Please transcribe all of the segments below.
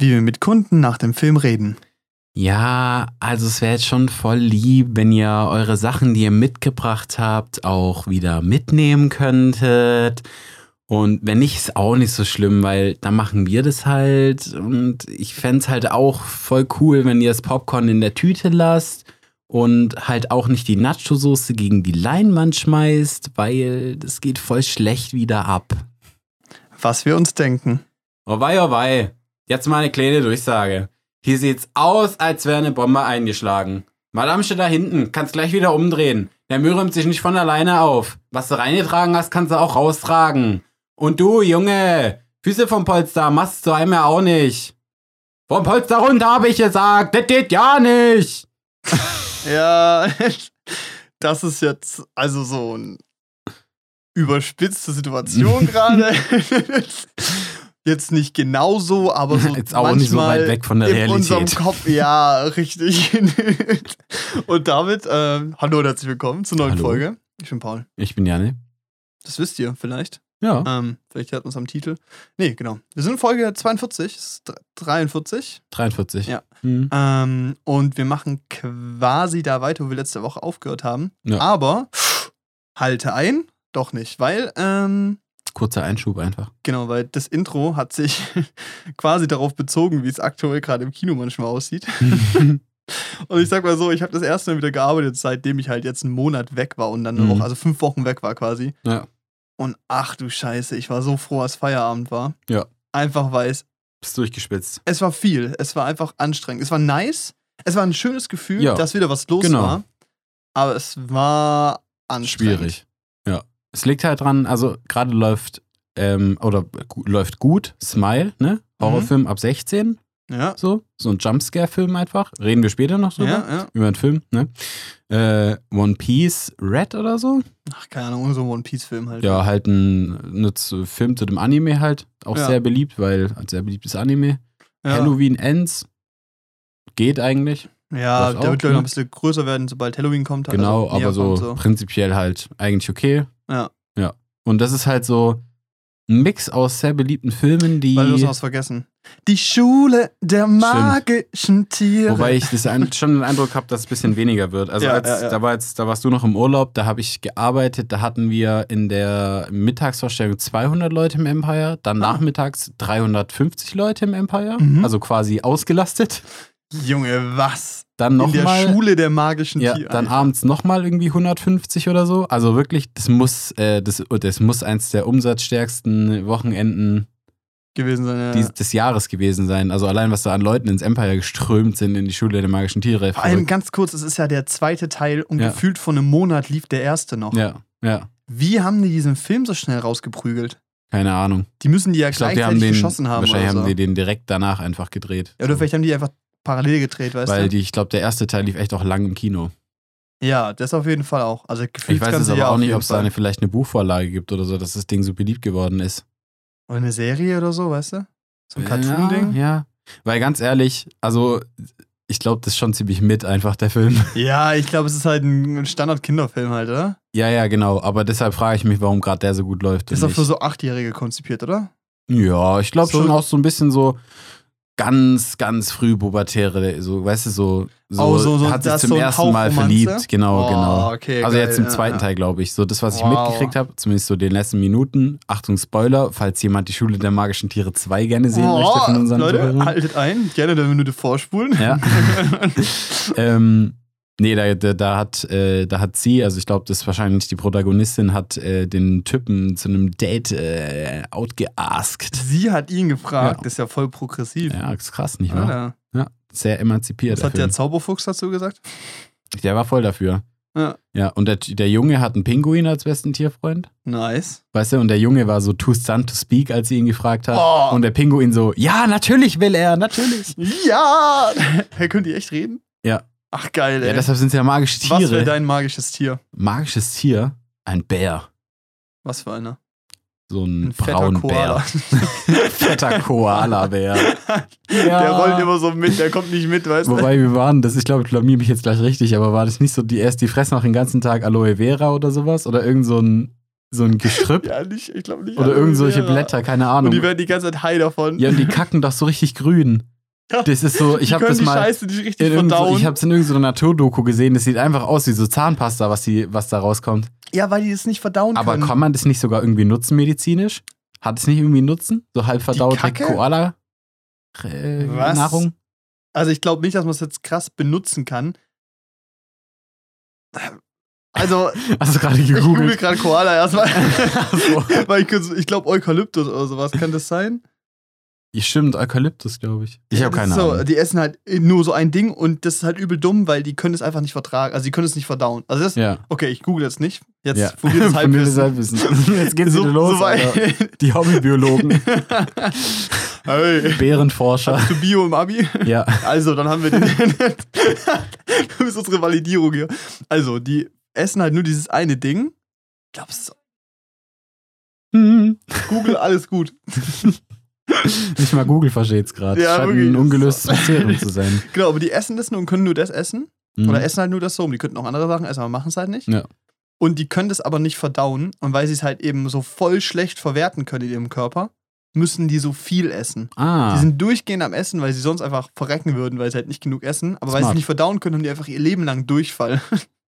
wie wir mit Kunden nach dem Film reden. Ja, also es wäre jetzt schon voll lieb, wenn ihr eure Sachen, die ihr mitgebracht habt, auch wieder mitnehmen könntet. Und wenn nicht, ist auch nicht so schlimm, weil dann machen wir das halt. Und ich fände es halt auch voll cool, wenn ihr das Popcorn in der Tüte lasst und halt auch nicht die Nacho-Soße gegen die Leinwand schmeißt, weil das geht voll schlecht wieder ab. Was wir uns denken. Oh wei, oh wei. Jetzt mal eine kleine Durchsage. Hier sieht's aus, als wäre eine Bombe eingeschlagen. Madame steht da hinten, kannst gleich wieder umdrehen. Der Müll räumt sich nicht von alleine auf. Was du reingetragen hast, kannst du auch raustragen. Und du, Junge, Füße vom Polster, machst du einmal auch nicht. Vom Polster runter, habe ich gesagt. Das geht ja nicht. Ja, das ist jetzt also so eine überspitzte Situation gerade. Jetzt nicht genauso, aber so Jetzt auch manchmal nicht so weit weg von der in Realität. unserem Kopf. Ja, richtig. Und damit, ähm, hallo und herzlich willkommen zur neuen Hallo. Folge. Ich bin Paul. Ich bin Janne. Das wisst ihr vielleicht. Ja. Ähm, vielleicht hört man es am Titel. Nee, genau. Wir sind in Folge 42, es ist dr- 43. 43. Ja. Mhm. Ähm, und wir machen quasi da weiter, wo wir letzte Woche aufgehört haben. Ja. Aber halte ein, doch nicht, weil, ähm, Kurzer Einschub einfach. genau, weil das Intro hat sich quasi darauf bezogen, wie es aktuell gerade im Kino manchmal aussieht. Und ich sag mal so, ich habe das erste Mal wieder gearbeitet, seitdem ich halt jetzt einen Monat weg war und dann eine Mhm. Woche, also fünf Wochen weg war quasi. ja. Und ach du Scheiße, ich war so froh, als Feierabend war. Ja. Einfach weil es, Bist durchgespitzt. es war viel. Es war einfach anstrengend. Es war nice. Es war ein schönes Gefühl, Ja. dass wieder was los Genau. war. Aber es war anstrengend. Schwierig. Ja. Es liegt halt dran, also gerade läuft, ähm, oder läuft gut, Smile, ne? Horrorfilm ab 16, Ja. so. So ein Jumpscare-Film einfach. Reden wir später noch drüber. Ja, ja. Über einen Film, ne? Äh, One Piece Red oder so. Ach, keine Ahnung, so ein One Piece-Film halt. Ja, halt ein ne, zu- Film zu dem Anime halt. Auch Ja. sehr beliebt, weil ein sehr beliebtes Anime. Halloween Ends. Geht eigentlich. Ja, der wird, glaube ich, noch ne? ein bisschen größer werden, sobald Halloween kommt. halt, Genau, also aber so, kommt, prinzipiell halt eigentlich okay. Ja. Ja. Und das ist halt so ein Mix aus sehr beliebten Filmen, die. Weil du hast was vergessen. Die Schule der magischen Tiere. Wobei ich das ein, schon den Eindruck habe, dass es ein bisschen weniger wird. Also Ja, als, ja, ja. Da, war jetzt, da warst du noch im Urlaub, da habe ich gearbeitet, da hatten wir in der Mittagsvorstellung 200 Leute im Empire, dann Ah. nachmittags 350 Leute im Empire, Mhm. also quasi ausgelastet. Junge, was? Dann In der nochmal. Schule der magischen Ja, Tiere. dann abends nochmal irgendwie 150 oder so. Also wirklich, das muss, äh, das, das muss eins der umsatzstärksten Wochenenden gewesen sein. Ja. dies, des Jahres gewesen sein. Also allein, was da an Leuten ins Empire geströmt sind in die Schule der magischen Tiere. Vor allem ganz kurz, es ist ja der zweite Teil und Ja. gefühlt vor einem Monat lief der erste noch. Ja, ja, Wie haben die diesen Film so schnell rausgeprügelt? keine Ahnung. Die müssen die ja Ich glaube, die gleichzeitig haben den, geschossen haben. wahrscheinlich oder so. haben die den direkt danach einfach gedreht. ja, oder So. vielleicht haben die einfach parallel gedreht, weißt Weil du? die, ich glaube, der erste Teil lief echt auch lang im Kino. ja, das auf jeden Fall auch. Also gefühlt Ich weiß ganze aber Jahr auch nicht, ob es da eine, vielleicht eine Buchvorlage gibt oder so, dass das Ding so beliebt geworden ist. Oder eine Serie oder so, weißt du? So ein Cartoon-Ding. Ja, ja. Weil ganz ehrlich, also ich glaube, das ist schon ziemlich mit einfach der Film. Ja, ich glaube, es ist halt ein Standard-Kinderfilm halt, oder? Ja, ja, genau. Aber deshalb frage ich mich, warum gerade der so gut läuft. Ist auch für so Achtjährige konzipiert, oder? Ja, ich glaube So- schon auch so ein bisschen so ganz, ganz früh pubertäre, so, weißt du, so, so, Oh, so- so- hat sich zum ersten Mal verliebt. Genau, Oh, genau. okay, Also geil, jetzt im ja, zweiten ja. Teil, glaube ich. So das, was ich Wow. mitgekriegt habe, zumindest so den letzten Minuten. Achtung, Spoiler, falls jemand die Schule der magischen Tiere 2 gerne sehen möchte von unseren Oh, Leute, Zuhörern. haltet ein. Gerne eine Minute vorspulen. Ja. ähm, nee, da, da, da, hat, äh, da hat sie, also ich glaube, das ist wahrscheinlich die Protagonistin, hat äh, den Typen zu einem Date äh, outgeaskt. Sie hat ihn gefragt. Ja. Das ist ja voll progressiv. Ja, ist krass, nicht wahr? Alter. Ja, sehr emanzipiert. Was hat der. Zauberfuchs dazu gesagt? der war voll dafür. Ja. Ja, und der, der Junge hat einen Pinguin als besten Tierfreund. Nice. Weißt du, und der Junge war so too stunned to speak, als sie ihn gefragt hat. Oh. Und der Pinguin so, ja, natürlich will er, natürlich. Ja! Hey, könnt ihr echt reden? Ja. Ach, geil, ey. Ja, deshalb sind es ja magische Was wäre Tiere. dein magisches Tier? Magisches Tier, ein Bär. Was für einer? So ein, Ein fetter Braunbär. Koala. fetter Koala-Bär. Der rollt immer so mit, der kommt nicht mit, weißt du? Wobei wir waren, das, ich glaube, ich blamier mich jetzt gleich richtig, aber war das nicht so, die erst die fressen auch den ganzen Tag Aloe Vera oder sowas? Oder irgend so ein, so ein Gestrüpp? Ja, nicht, ich glaube nicht. oder irgend solche. Blätter, keine Und Ahnung. die werden die ganze Zeit high davon. ja, und die kacken doch so richtig grün. Das ist so, ich habe das mal. Scheiße nicht richtig in verdauen. ich habe es in irgendeiner Naturdoku gesehen. Das sieht einfach aus wie so Zahnpasta, was, die, was da rauskommt. ja, weil die das nicht verdauen Aber können. kann man das nicht sogar irgendwie nutzen medizinisch? Hat es nicht irgendwie einen Nutzen? So halb verdaute? Koala äh, Was? Nahrung? Also ich glaube nicht, dass man es jetzt krass benutzen kann. Also, Hast du gerade ich google gegoogelt? gerade Koala erstmal. So. Weil ich, ich glaube Eukalyptus oder sowas. Kann das sein? Stimmt, Eukalyptus, glaube ich. Ich habe keine so, Ahnung. Die essen halt nur so ein Ding und das ist halt übel dumm, weil die können es einfach nicht vertragen. Also die können es nicht verdauen. Also das, Ja. okay, ich google jetzt nicht. Jetzt ja. das Fundiertes Halbwissen. Halbwissen. Jetzt geht's So, wieder los, so. Die Hobbybiologen, hey. Bärenforscher. Hast du Bio im Abi? Ja. Also, dann haben wir den. das ist unsere Validierung hier. Also, die essen halt nur dieses eine Ding. Ich glaube, es ist Hm. Google, alles gut. Nicht mal Google versteht's gerade. Ja, Scheint ein ungelöstes Mysterium zu sein. Genau, aber die essen das nur und können nur das essen. Mhm. Oder essen halt nur das so. Die könnten auch andere Sachen essen, aber machen es halt nicht. Ja. Und die können das aber nicht verdauen. Und weil sie es halt eben so voll schlecht verwerten können in ihrem Körper, müssen die so viel essen. Ah. Die sind durchgehend am Essen, weil sie sonst einfach verrecken würden, weil sie halt nicht genug essen. Aber weil sie Smart. es nicht verdauen können, haben die einfach ihr Leben lang Durchfall.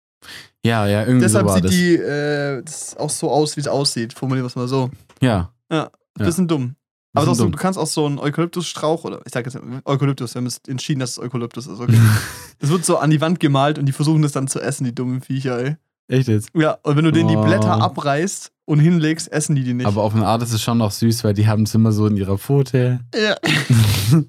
ja, ja, irgendwie Deshalb so sieht das. die äh, das auch so aus, wie es aussieht. Formulieren wir es mal so. ja. Ja. Bisschen dumm. Aber trotzdem, du kannst auch so einen Eukalyptusstrauch oder ich sag jetzt Eukalyptus, wir haben es entschieden, dass es Eukalyptus ist, okay. Das wird so an die Wand gemalt und die versuchen das dann zu essen, die dummen Viecher, ey. Echt jetzt? Ja, und wenn du denen die Oh. Blätter abreißt und hinlegst, essen die die nicht. Aber auf eine Art ist es schon noch süß, weil die haben es immer so in ihrer Pfote. ja.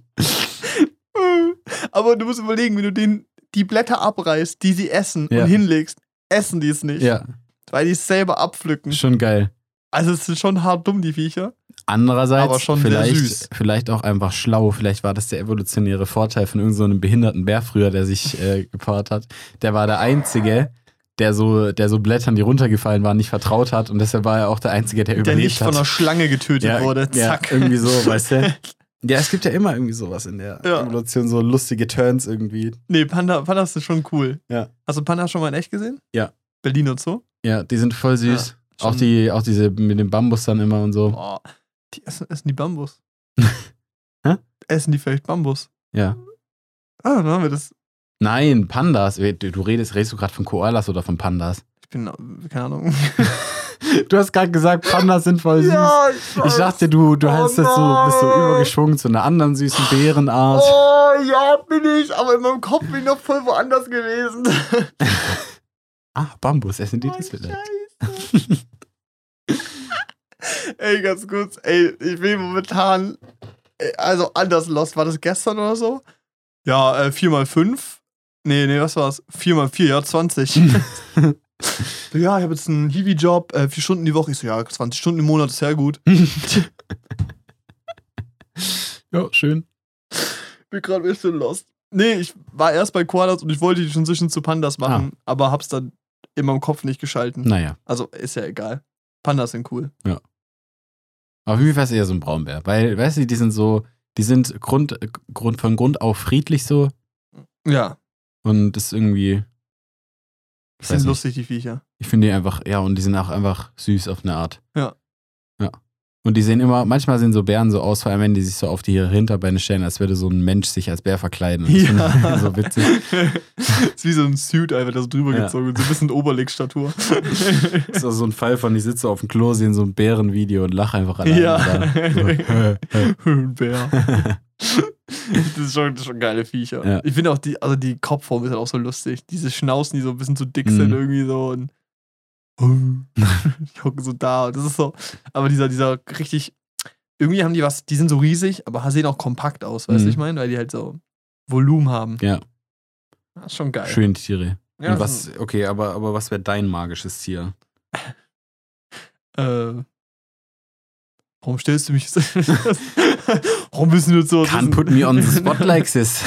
Aber du musst überlegen, wenn du denen die Blätter abreißt, die sie essen Ja. und hinlegst, essen die es nicht. Ja, Weil die es selber abpflücken. schon geil. Also es sind schon hart dumm, die Viecher. Andererseits Aber schon sehr vielleicht, süß. vielleicht auch einfach schlau. Vielleicht war das der evolutionäre Vorteil von irgendeinem so behinderten Bär früher, der sich äh, gepaart hat. Der war der Einzige, der so, der so Blättern, die runtergefallen waren, nicht vertraut hat. Und deshalb war er auch der Einzige, der, Der überlebt nicht hat. von einer Schlange getötet ja, wurde. ja, Zack. irgendwie so, weißt du? Ja, es gibt ja immer irgendwie sowas in der Ja. Evolution, so lustige Turns irgendwie. Nee, Panda, Pandas sind schon cool. Ja. Hast du Panda schon mal in echt gesehen? Ja. Berlin und so? Ja, die sind voll süß. Ja, auch, die, auch diese mit dem Bambus dann immer und so. Boah. Die essen, essen die Bambus. Hä? Essen die vielleicht Bambus? Ja. Ah, dann haben wir das. Nein, Pandas. Du, redest, redest du gerade von Koalas oder von Pandas? Ich bin, keine Ahnung. Du hast gerade gesagt, Pandas sind voll süß. ich, Ich dachte, du, du Oh hast jetzt so, bist so übergeschwungen zu einer anderen süßen Bärenart. Oh, ja, bin ich. Aber in meinem Kopf bin ich noch voll woanders gewesen. Ah, Bambus, essen die Oh, das vielleicht? Ey, ganz kurz. Ey, ich bin momentan. Also anders lost. War das gestern oder so? Ja, äh, 4x5. Nee, nee, was war's? 4x4, ja, 20. so, ja, ich habe jetzt einen Hiwi-Job, äh, vier Stunden die Woche. Ich so, ja, 20 Stunden im Monat ist sehr gut. Ja, schön. bin gerade ein bisschen lost. Nee, ich war erst bei Koalas und ich wollte die Transition zu Pandas machen, aber hab's dann in meinem Kopf nicht geschalten. Naja, Also ist ja egal. Pandas sind cool. aber für mich wäre es eher so ein Braunbär. Weil, weißt du, die sind so, die sind Grund, Grund, von Grund auf friedlich so Ja, und das ist irgendwie, Weiß sind lustig, die Viecher. ich finde die einfach, ja, und die sind auch einfach süß auf eine Art. Ja. Ja. Und die sehen immer, manchmal sehen so Bären so aus, vor allem wenn die sich so auf die Hinterbeine stellen, als würde so ein Mensch sich als Bär verkleiden. Das Ja. so witzig. ist wie so ein Suit einfach, das drüber Ja. gezogen, so ein bisschen Oberlegstatur. Das ist auch so ein Fall von, ich sitze auf dem Klo, sehe so ein Bärenvideo und lache einfach alleine. Ja. So, Ein Bär. Das ist schon, das ist schon geile Viecher. Ja. Ich finde auch die, also die Kopfform ist halt auch so lustig. Diese Schnauzen, die so ein bisschen zu dick Mhm. sind irgendwie so und die hocken so da. Und das ist so, aber dieser, dieser richtig, irgendwie haben die was, die sind so riesig, aber sehen auch kompakt aus, weißt du, Mhm. ich meine? Weil die halt so Volumen haben. Ja. Das ist schon geil. Schön Tiere. Ja, was, okay, aber, aber was wäre dein magisches Tier? Äh, warum stellst du mich so? warum müssen wir so? Can't put me on the spot like this.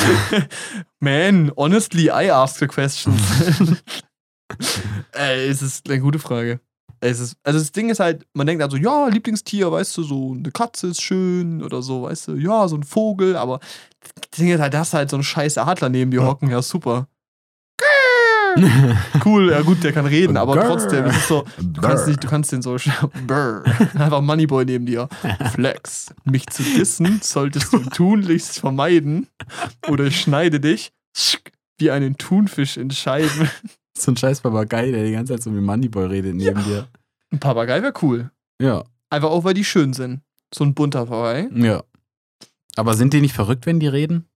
Man, honestly, I ask the questions. Ey, es ist eine gute Frage. Es ist, also das Ding ist halt, man denkt also, ja, Lieblingstier, weißt du, so eine Katze ist schön oder so, weißt du, ja, so ein Vogel, aber das Ding ist halt, da hast du halt so einen scheiß Adler neben dir hocken, ja, super. cool, ja gut, der kann reden, aber Brr. trotzdem, es ist so, du kannst nicht, du kannst den so Brr. einfach Moneyboy neben dir. Flex. Mich zu dissen solltest du tunlichst vermeiden oder ich schneide dich wie einen Thunfisch in Scheiben. So ein scheiß Papagei, der die ganze Zeit so wie Moneyboy redet neben dir. Ein Papagei wäre cool. Ja, Einfach auch, weil die schön sind. So ein bunter Papagei. ja. Aber sind die nicht verrückt, wenn die reden?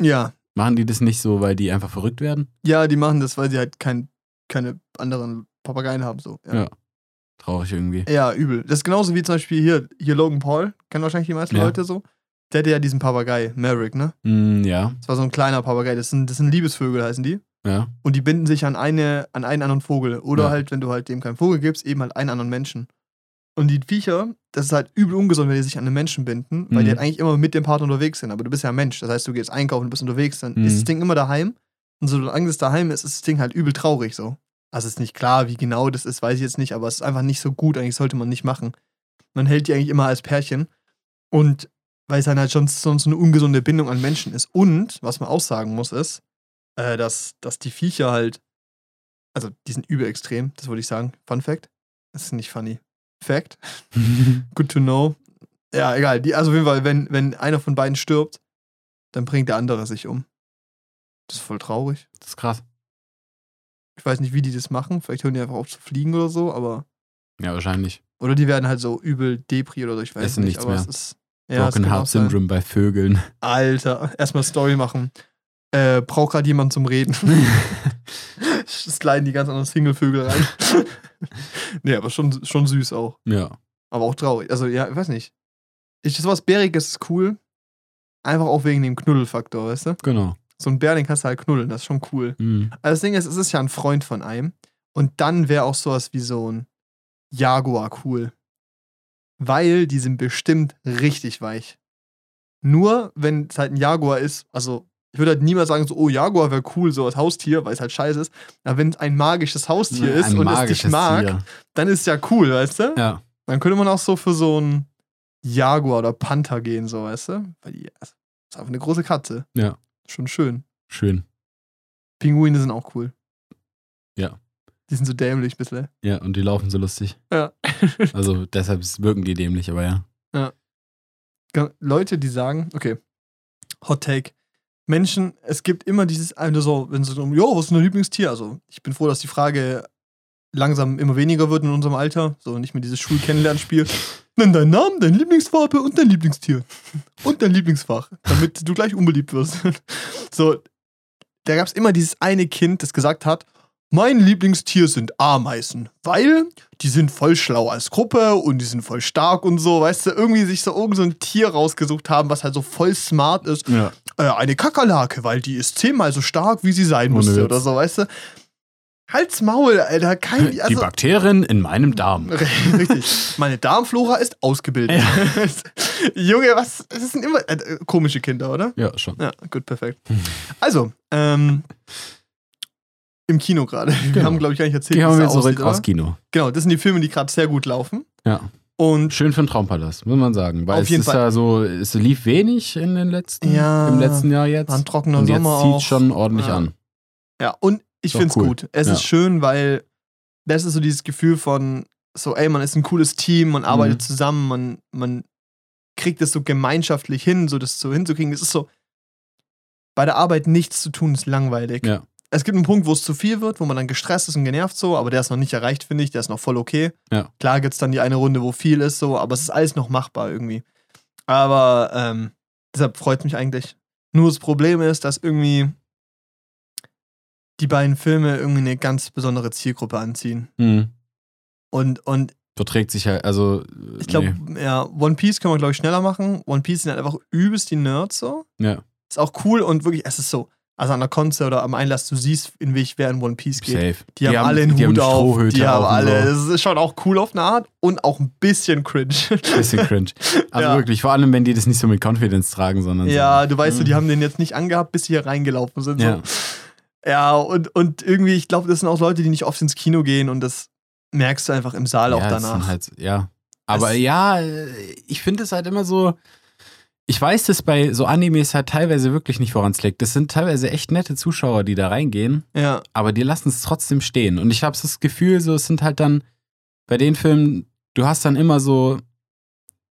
Ja. Machen die das nicht so, weil die einfach verrückt werden? Ja, die machen das, weil sie halt kein, keine anderen Papageien haben. So. Ja. Traurig irgendwie. Ja, übel. Das ist genauso wie zum Beispiel hier, hier Logan Paul, kennen wahrscheinlich die meisten Ja. Leute so. Der hatte ja diesen Papagei, Merrick, ne? Mm, ja, Das war so ein kleiner Papagei. Das sind, das sind Liebesvögel, heißen die. Ja. Und die binden sich an, eine, an einen anderen Vogel. Oder Ja. halt, wenn du halt dem keinen Vogel gibst, eben halt einen anderen Menschen. Und die Viecher, das ist halt übel ungesund, wenn die sich an einen Menschen binden, weil Mhm. die halt eigentlich immer mit dem Partner unterwegs sind. Aber du bist ja ein Mensch. Das heißt, du gehst einkaufen, du bist unterwegs, dann Mhm. ist das Ding immer daheim. Und solange es daheim ist, ist das Ding halt übel traurig so. Also ist nicht klar, wie genau das ist, weiß ich jetzt nicht, aber es ist einfach nicht so gut. Eigentlich sollte man nicht machen. Man hält die eigentlich immer als Pärchen. Und weil es dann halt schon sonst eine ungesunde Bindung an Menschen ist. Und, was man auch sagen muss, ist, äh, dass, dass die Viecher halt, also die sind überextrem, das wollte ich sagen. Fun Fact. Das ist nicht funny. Fact. Good to know. Ja, egal. Die, also auf jeden Fall, wenn, wenn einer von beiden stirbt, dann bringt der andere sich um. Das ist voll traurig. Das ist krass. Ich weiß nicht, wie die das machen. Vielleicht hören die einfach auf zu fliegen oder so, aber. Ja, wahrscheinlich. Oder die werden halt so übel Depri oder so, ich weiß Essen nicht. nichts aber mehr. es ist. Ja, Broken Heart. Syndrome bei Vögeln. Alter, erstmal Story machen. Äh, braucht gerade jemand zum Reden. Sliden die ganz anderen Singlevögel rein. nee, aber schon, schon süß auch. ja. Aber auch traurig. Also, ja, ich weiß nicht. Ich, sowas Bäriges ist cool. Einfach auch wegen dem Knuddelfaktor, weißt du? Genau. So ein Bär, den kannst du halt knuddeln, das ist schon cool. Mhm. Also das Ding ist, es ist ja ein Freund von einem. Und dann wäre auch sowas wie so ein Jaguar cool. Weil die sind bestimmt richtig weich. Nur wenn es halt ein Jaguar ist, also ich würde halt niemals sagen, so, oh, Jaguar wäre cool, so als Haustier, weil es halt scheiße ist. Aber wenn es ein magisches Haustier ist Ein und es dich mag, Tier. dann ist ja cool, weißt du? Ja. Dann könnte man auch so für so ein Jaguar oder Panther gehen, so, weißt du? Weil die das ist einfach eine große Katze. Ja. Schon schön. Schön. Pinguine sind auch cool. Ja. Die sind so dämlich, bisschen. Ja, und die laufen so lustig. Ja. Also deshalb wirken die dämlich, aber ja. Leute, die sagen, okay, Hot Take. Menschen, es gibt immer dieses eine so, wenn sie so, jo, was ist dein Lieblingstier? Also, ich bin froh, dass die Frage langsam immer weniger wird in unserem Alter. So, nicht mehr dieses Schulkennenlernspiel. Nenn deinen Namen, deine Lieblingsfarbe und dein Lieblingstier. Und dein Lieblingsfach, damit du gleich unbeliebt wirst. so, da gab es immer dieses eine Kind, das gesagt hat, mein Lieblingstier sind Ameisen, weil die sind voll schlau als Gruppe und die sind voll stark und so, weißt du, irgendwie sich so irgend so ein Tier rausgesucht haben, was halt so voll smart ist. Ja. Äh, eine Kakerlake, weil die ist zehnmal so stark, wie sie sein Ohne musste Witz. oder so, weißt du. Halt's Maul, Alter, kein, die also, Bakterien in meinem Darm. Richtig. Meine Darmflora ist ausgebildet. Junge, was? Das sind immer äh, komische Kinder, oder? Ja, schon. Ja, gut, perfekt. Also, ähm, im Kino gerade. Wir Genau. haben, glaube ich, gar nicht erzählt, wie es aussieht, zurück aus? Kino. Genau, das sind die Filme, die gerade sehr gut laufen. Ja. Und Schön für den Traumpalast, muss man sagen. Weil Auf es jeden ist Fall. ja so, es lief wenig in den letzten, Ja, im letzten Jahr jetzt. war ein trockener Und jetzt Sommer zieht auch. schon ordentlich Ja. an. Ja, und ich finde es cool. gut. Es Ja. ist schön, weil das ist so dieses Gefühl von, so, ey, man ist ein cooles Team, man arbeitet Mhm. zusammen, man, man kriegt es so gemeinschaftlich hin, so das so hinzukriegen. Es ist so, bei der Arbeit nichts zu tun, ist langweilig. Ja. Es gibt einen Punkt, wo es zu viel wird, wo man dann gestresst ist und genervt so, aber der ist noch nicht erreicht, finde ich. Der ist noch voll okay. Ja. Klar gibt es dann die eine Runde, wo viel ist, so, aber es ist alles noch machbar irgendwie. Aber ähm, deshalb freut es mich eigentlich. Nur das Problem ist, dass irgendwie die beiden Filme irgendwie eine ganz besondere Zielgruppe anziehen. Mhm. Und, und Verträgt sich halt, also. ich glaube, ja, One Piece können wir, glaube ich, schneller machen. One Piece sind halt einfach übelst die Nerds so. Nee. Ja, Ist auch cool und wirklich, es ist so, also an der Konze oder am Einlass, du siehst, in welch wer in One Piece geht. safe. Die, haben alle einen die Hut auf. Die haben alle. So. Das ist schon auch cool auf eine Art und auch ein bisschen cringe. Bisschen cringe. Also Ja. wirklich, vor allem, wenn die das nicht so mit Confidence tragen, sondern ja, so. du weißt, Mhm. die haben den jetzt nicht angehabt, bis sie hier reingelaufen sind. So. Ja. Ja, und, und irgendwie, ich glaube, das sind auch Leute, die nicht oft ins Kino gehen und das merkst du einfach im Saal auch ja, das danach. Halt, ja. Aber Es- ja, ich finde es halt immer so. Ich weiß, dass bei so Animes halt teilweise wirklich nicht woran es liegt. Das sind teilweise echt nette Zuschauer, die da reingehen, Ja, aber die lassen es trotzdem stehen. Und ich habe das Gefühl, so es sind halt dann bei den Filmen, du hast dann immer so,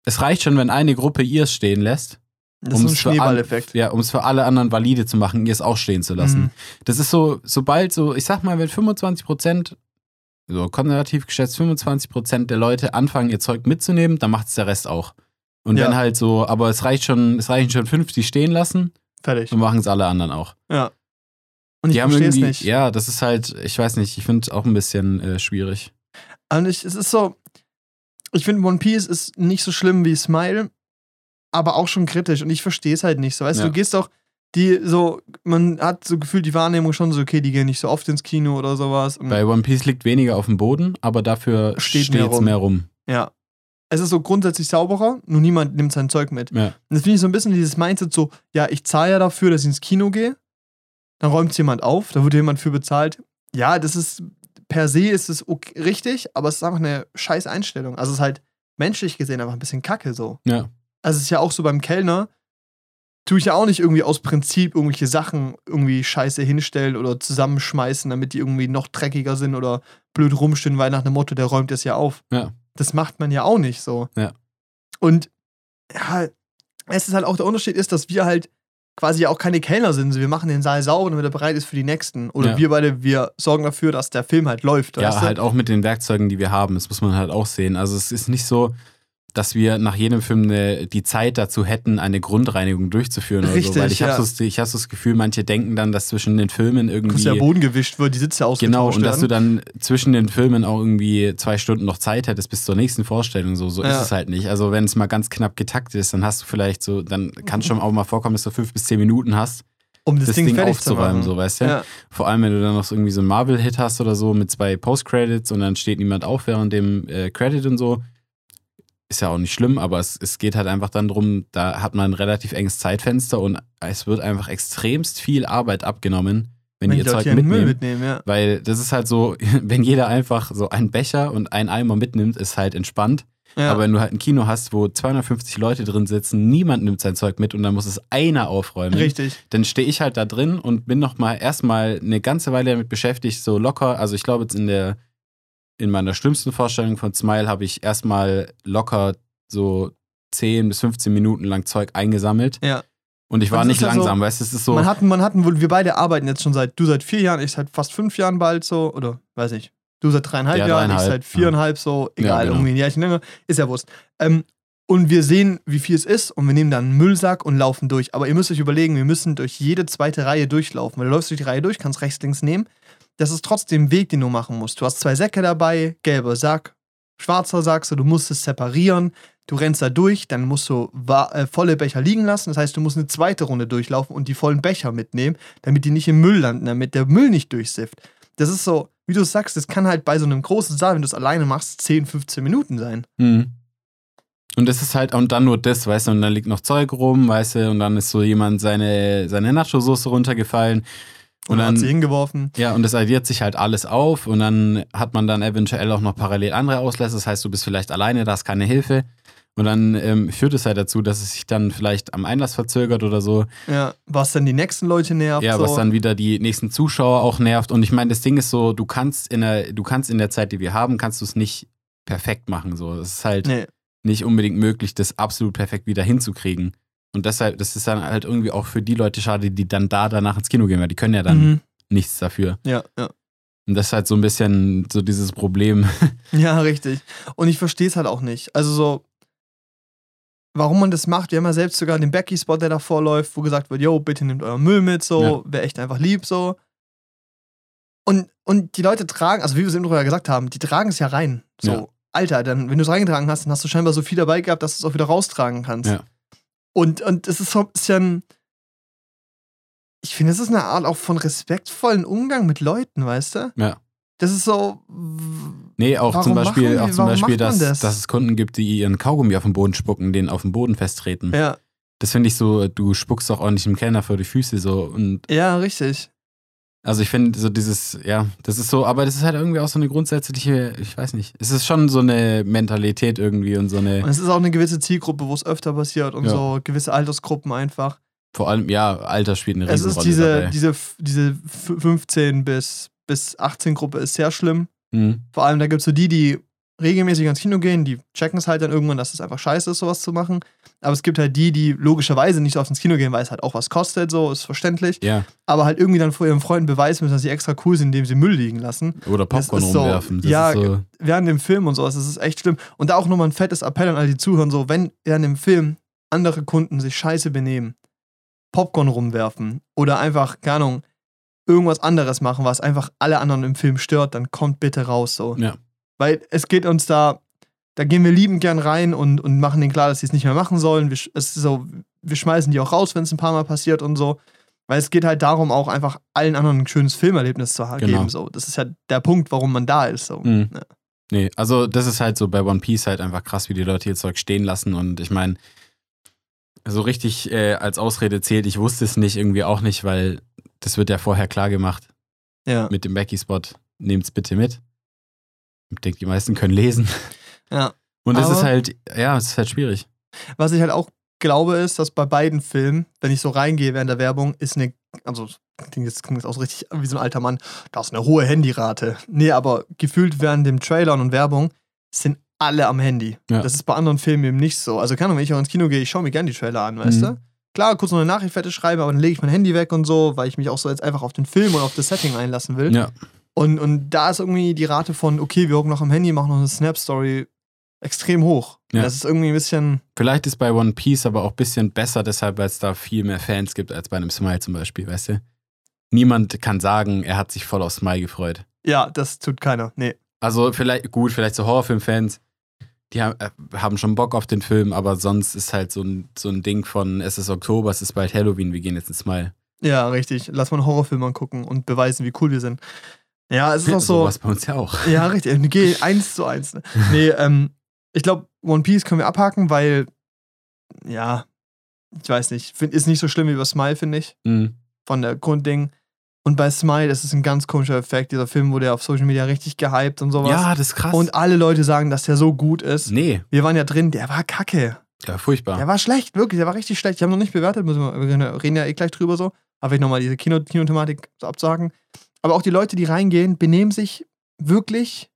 es reicht schon, wenn eine Gruppe ihrs stehen lässt. das ist so ein Schneeballeffekt. Ja, um es für alle anderen valide zu machen, ihr es auch stehen zu lassen. Mhm. Das ist so, sobald so, ich sag mal, wenn 25 Prozent, so konservativ geschätzt 25 Prozent der Leute anfangen, ihr Zeug mitzunehmen, dann macht es der Rest auch. Und Ja. wenn halt so, aber es reicht schon, es reichen schon 50 stehen lassen, Fertig. dann machen es alle anderen auch. Ja. Und ich die haben verstehe es nicht. ja, das ist halt, ich weiß nicht, ich finde es auch ein bisschen äh, schwierig. Und ich, es ist so, ich finde One Piece ist nicht so schlimm wie Smile, aber auch schon kritisch und ich verstehe es halt nicht so. Weißt du, Ja. du gehst doch, die so, man hat so gefühlt die Wahrnehmung schon so, okay, die gehen nicht so oft ins Kino oder sowas. Und, Bei One Piece liegt weniger auf dem Boden, aber dafür Steht mehr es rum. mehr rum. ja. Es ist so grundsätzlich sauberer, nur niemand nimmt sein Zeug mit. Ja. Und das finde ich so ein bisschen dieses Mindset so, ja, ich zahle ja dafür, dass ich ins Kino gehe. Dann räumt es jemand auf, da wird jemand für bezahlt. Ja, das ist, per se ist es okay, richtig, aber es ist einfach eine scheiß Einstellung. Also es ist halt menschlich gesehen einfach ein bisschen kacke so. Ja. Also es ist ja auch so beim Kellner, tue ich ja auch nicht irgendwie aus Prinzip irgendwelche Sachen irgendwie scheiße hinstellen oder zusammenschmeißen, damit die irgendwie noch dreckiger sind oder blöd rumstehen, weil nach dem Motto, der räumt das ja auf. Ja. Das macht man ja auch nicht so. Ja. Und ja, es ist halt auch der Unterschied ist, dass wir halt quasi auch keine Kellner sind. Wir machen den Saal sauber, damit er bereit ist für die nächsten. Oder Ja. wir beide, wir sorgen dafür, dass der Film halt läuft. Ja, weißt du? halt auch mit den Werkzeugen, die wir haben. Das muss man halt auch sehen. Also es ist nicht so, dass wir nach jedem Film eine, die Zeit dazu hätten, eine Grundreinigung durchzuführen oder so. Richtig, Weil ich habe ja. so, das- ich hab so das Gefühl, manche denken dann, dass zwischen den Filmen dass irgendwie. der Boden gewischt wird, die Sitze ausgetauscht Genau, und dass du werden. dann zwischen den Filmen auch irgendwie zwei Stunden noch Zeit hättest bis zur nächsten Vorstellung. So, so Ja. ist es halt nicht. Also wenn es mal ganz knapp getaktet ist, dann hast du vielleicht so, dann kann es schon auch mal vorkommen, dass du fünf bis zehn Minuten hast, um das, das, Ding, Ding, fertig zu aufzuräumen, so weißt du. Ja. Vor allem, wenn du dann noch so irgendwie so einen Marvel-Hit hast oder so mit zwei Post-Credits und dann steht niemand auf während dem äh, Credit und so. Ist ja auch nicht schlimm, aber es, es geht halt einfach dann drum, da hat man ein relativ enges Zeitfenster und es wird einfach extremst viel Arbeit abgenommen, wenn, Wenn die ihr Leute Zeug mitnehmen. mitnehmen, ja. Weil das ist halt so, wenn jeder einfach so einen Becher und einen Eimer mitnimmt, ist halt entspannt. ja. Aber wenn du halt ein Kino hast, wo 250 Leute drin sitzen, niemand nimmt sein Zeug mit und dann muss es einer aufräumen Richtig. dann stehe ich halt da drin und bin noch mal erstmal eine ganze Weile damit beschäftigt, so locker. Also ich glaube jetzt in der in meiner schlimmsten Vorstellung von Smile habe ich erstmal locker so 10 bis 15 Minuten lang Zeug eingesammelt. Ja. Und ich war es nicht ja so- langsam, weißt du, es ist so. Man hatten, man hatten wohl, wir beide arbeiten jetzt schon seit, du seit vier Jahren, ich seit fast fünf Jahren bald so, oder weiß ich, du seit dreieinhalb Ja, Jahren, ich dreieinhalb, seit viereinhalb so, egal, genau. irgendwie ein Jährchen länger, ist ja Wurst. Ähm, und wir sehen, wie viel es ist und wir nehmen dann einen Müllsack und laufen durch. Aber ihr müsst euch überlegen, wir müssen durch jede zweite Reihe durchlaufen. Weil du läufst durch die Reihe durch, kannst rechts, links nehmen. Das ist trotzdem ein Weg, den du machen musst. Du hast zwei Säcke dabei, gelber Sack, schwarzer Sack, so du musst es separieren. Du rennst da durch, dann musst du äh, volle Becher liegen lassen. Das heißt, du musst eine zweite Runde durchlaufen und die vollen Becher mitnehmen, damit die nicht im Müll landen, damit der Müll nicht durchsifft. Das ist so, wie du sagst, das kann halt bei so einem großen Saal, wenn du es alleine machst, 10, 15 Minuten sein. Mhm. Und das ist halt, und dann nur das, weißt du, und dann liegt noch Zeug rum, weißt du, und dann ist so jemand seine, seine Nacho-Soße runtergefallen. Und, Und dann hat sie hingeworfen. Ja, und das addiert sich halt alles auf und dann hat man dann eventuell auch noch parallel andere Auslässe. Das heißt, du bist vielleicht alleine, da ist keine Hilfe. Und dann ähm, führt es halt dazu, dass es sich dann vielleicht am Einlass verzögert oder so. Ja, was dann die nächsten Leute nervt. Ja, so. was dann wieder die nächsten Zuschauer auch nervt. Und ich meine, das Ding ist so, du kannst in der, du kannst in der Zeit, die wir haben, kannst du es nicht perfekt machen. So. Es ist halt Nee, nicht unbedingt möglich, das absolut perfekt wieder hinzukriegen. Und deshalb, das ist dann halt irgendwie auch für die Leute schade, die dann da danach ins Kino gehen, weil die können ja dann mhm. nichts dafür. ja, ja. Und das ist halt so ein bisschen so dieses Problem. Ja, richtig. Und ich verstehe es halt auch nicht. Also so, warum man das macht. Wir haben ja selbst sogar den Becky-Spot, der davor läuft, wo gesagt wird, yo, bitte nehmt euren Müll mit, so, Ja. wäre echt einfach lieb, so. Und, und die Leute tragen, also wie wir es im Intro ja gesagt haben, die tragen es ja rein. So, Ja. Alter, dann, wenn du es reingetragen hast, dann hast du scheinbar so viel dabei gehabt, dass du es auch wieder raustragen kannst. Ja. Und, und es ist so ein bisschen. Ich finde, es ist eine Art auch von respektvollen Umgang mit Leuten, weißt du? Ja. Das ist so. Nee, auch zum Beispiel, machen auch zum Beispiel dass, das? dass es Kunden gibt, die ihren Kaugummi auf den Boden spucken, den auf den Boden festtreten. Ja, Das finde ich so, du spuckst doch nicht dem Kellner vor die Füße so. Und ja, richtig. Also ich finde so dieses, ja, das ist so, aber das ist halt irgendwie auch so eine grundsätzliche, ich weiß nicht, es ist schon so eine Mentalität irgendwie und so eine. Und es ist auch eine gewisse Zielgruppe, wo es öfter passiert und Ja. so gewisse Altersgruppen einfach. Vor allem, ja, Alter spielt eine Es Riesenrolle ist diese, dabei. diese, diese f- 15 bis, bis 18 Gruppe ist sehr schlimm. Mhm. Vor allem, da gibt es so die, die regelmäßig ans Kino gehen, die checken es halt dann irgendwann, dass es einfach scheiße ist, sowas zu machen. Aber es gibt halt die, die logischerweise nicht so oft ins Kino gehen, weil es halt auch was kostet, so, ist verständlich. Ja, Aber halt irgendwie dann vor ihren Freunden beweisen müssen, dass sie extra cool sind, indem sie Müll liegen lassen. oder Das Popcorn so- rumwerfen. Das ja, so, Während dem Film und sowas, das ist echt schlimm. Und da auch nochmal ein fettes Appell an alle, die zuhören, so, wenn während dem Film andere Kunden sich scheiße benehmen, Popcorn rumwerfen oder einfach, keine Ahnung, irgendwas anderes machen, was einfach alle anderen im Film stört, dann kommt bitte raus so. Ja. Weil es geht uns da, da gehen wir liebend gern rein und, und machen denen klar, dass sie es nicht mehr machen sollen. Wir, es so, wir schmeißen die auch raus, wenn es ein paar Mal passiert und so. Weil es geht halt darum, auch einfach allen anderen ein schönes Filmerlebnis zu Genau. geben. So. Das ist ja der Punkt, warum man da ist. So. Mhm. Ja. Nee, also das ist halt so bei One Piece halt einfach krass, wie die Leute ihr Zeug stehen lassen. Und ich meine, so richtig äh, als Ausrede zählt, ich wusste es nicht, irgendwie auch nicht, weil das wird ja vorher klar gemacht Ja. mit dem Becky-Spot. Nehmt's bitte mit. Ich denke, die meisten können lesen. Ja. Und es ist halt, ja, es ist halt schwierig. Was ich halt auch glaube, ist, dass bei beiden Filmen, wenn ich so reingehe während der Werbung, ist eine, also klingt jetzt, klingt jetzt auch so richtig wie so ein alter Mann, da ist eine hohe Handyrate. Nee, aber gefühlt während dem Trailern und Werbung sind alle am Handy. Ja. Das ist bei anderen Filmen eben nicht so. Also keine Ahnung, wenn ich auch ins Kino gehe, ich schaue mir gerne die Trailer an, weißt Mhm. du? Klar, kurz noch eine Nachricht fertig schreiben, aber dann lege ich mein Handy weg und so, weil ich mich auch so jetzt einfach auf den Film und auf das Setting einlassen will. Ja, Und, und da ist irgendwie die Rate von, okay, wir hocken noch am Handy, machen noch eine Snap-Story extrem hoch. Ja. Das ist irgendwie ein bisschen, vielleicht ist bei One Piece aber auch ein bisschen besser, deshalb, weil es da viel mehr Fans gibt als bei einem Smile zum Beispiel, weißt du? Niemand kann sagen, er hat sich voll auf Smile gefreut. ja, das tut keiner. Nee. Also vielleicht, gut, vielleicht so Horrorfilm-Fans, die haben, äh, haben schon Bock auf den Film, aber sonst ist halt so ein, so ein Ding von, es ist Oktober, es ist bald Halloween, wir gehen jetzt ins Smile. Ja, richtig. Lass mal einen Horrorfilm angucken und beweisen, wie cool wir sind. Ja, es ist auch so. was bei uns ja auch. Ja, richtig. Geh eins zu eins. Ne? Nee, ähm, ich glaube, One Piece können wir abhaken, weil, ja, ich weiß nicht, find, ist nicht so schlimm wie bei Smile, finde ich, Mhm. von der Grundding. Und bei Smile, das ist ein ganz komischer Effekt. Dieser Film wurde ja auf Social Media richtig gehypt und sowas. Ja, das ist krass. Und alle Leute sagen, dass der so gut ist. nee, Wir waren ja drin, der war kacke. ja, furchtbar. Der war schlecht, wirklich, der war richtig schlecht. Ich habe noch nicht bewertet, müssen wir, wir reden ja eh gleich drüber so. Aber ich nochmal diese Kino- Kinothematik so abzuhaken. Aber auch die Leute, die reingehen, benehmen sich wirklich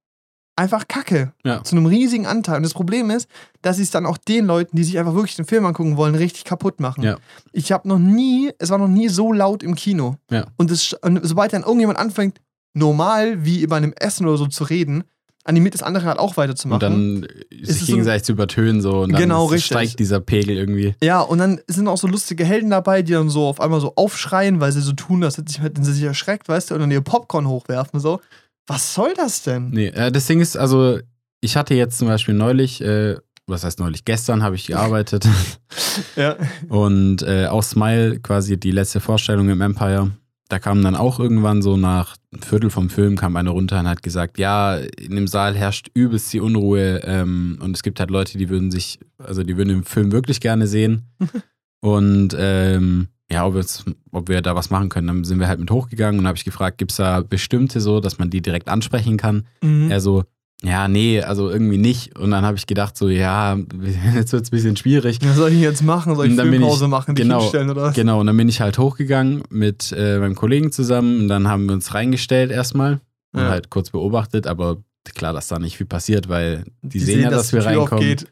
einfach kacke. Ja. Zu einem riesigen Anteil. Und das Problem ist, dass sie es dann auch den Leuten, die sich einfach wirklich den Film angucken wollen, richtig kaputt machen. Ja. Ich habe noch nie, es war noch nie so laut im Kino. Ja. Und, es, und sobald dann irgendjemand anfängt, normal wie bei einem Essen oder so zu reden, animiert das andere halt auch und weiterzumachen. dann es sich so- gegenseitig zu übertönen so und dann Genau, steigt dieser Pegel irgendwie. Ja, und dann sind auch so lustige Helden dabei, die dann so auf einmal so aufschreien, weil sie so tun, hätten sie- hätten sie sich erschreckt, weißt du, und dann ihr Popcorn hochwerfen, so. Was soll das denn? Nee, äh, das Ding ist, also ich hatte jetzt zum Beispiel neulich, äh, was heißt neulich, gestern habe ich gearbeitet Ja. und äh, auch Smile, quasi die letzte Vorstellung im Empire, da kam dann auch irgendwann so nach ein Viertel vom Film kam einer runter und hat gesagt, ja, in dem Saal herrscht übelst die Unruhe ähm, und es gibt halt Leute, die würden sich, also die würden den Film wirklich gerne sehen und ähm, ja, ob, jetzt, ob wir da was machen können. Dann sind wir halt mit hochgegangen und habe ich gefragt, gibt es da bestimmte so, dass man die direkt ansprechen kann? Mhm. Er so, ja, nee, also irgendwie nicht. Und dann habe ich gedacht, so, ja, jetzt wird es ein bisschen schwierig. Was soll ich denn jetzt machen? Soll ich Und Filmpause ich- machen, dich genau, hinstellen oder was? Genau, und dann bin ich halt hochgegangen mit äh, meinem Kollegen zusammen und dann haben wir uns reingestellt erstmal und Ja. halt kurz beobachtet, aber klar, dass da nicht viel passiert, weil die, sehen, ja, dass, wir die Tür reinkommen. aufgeht.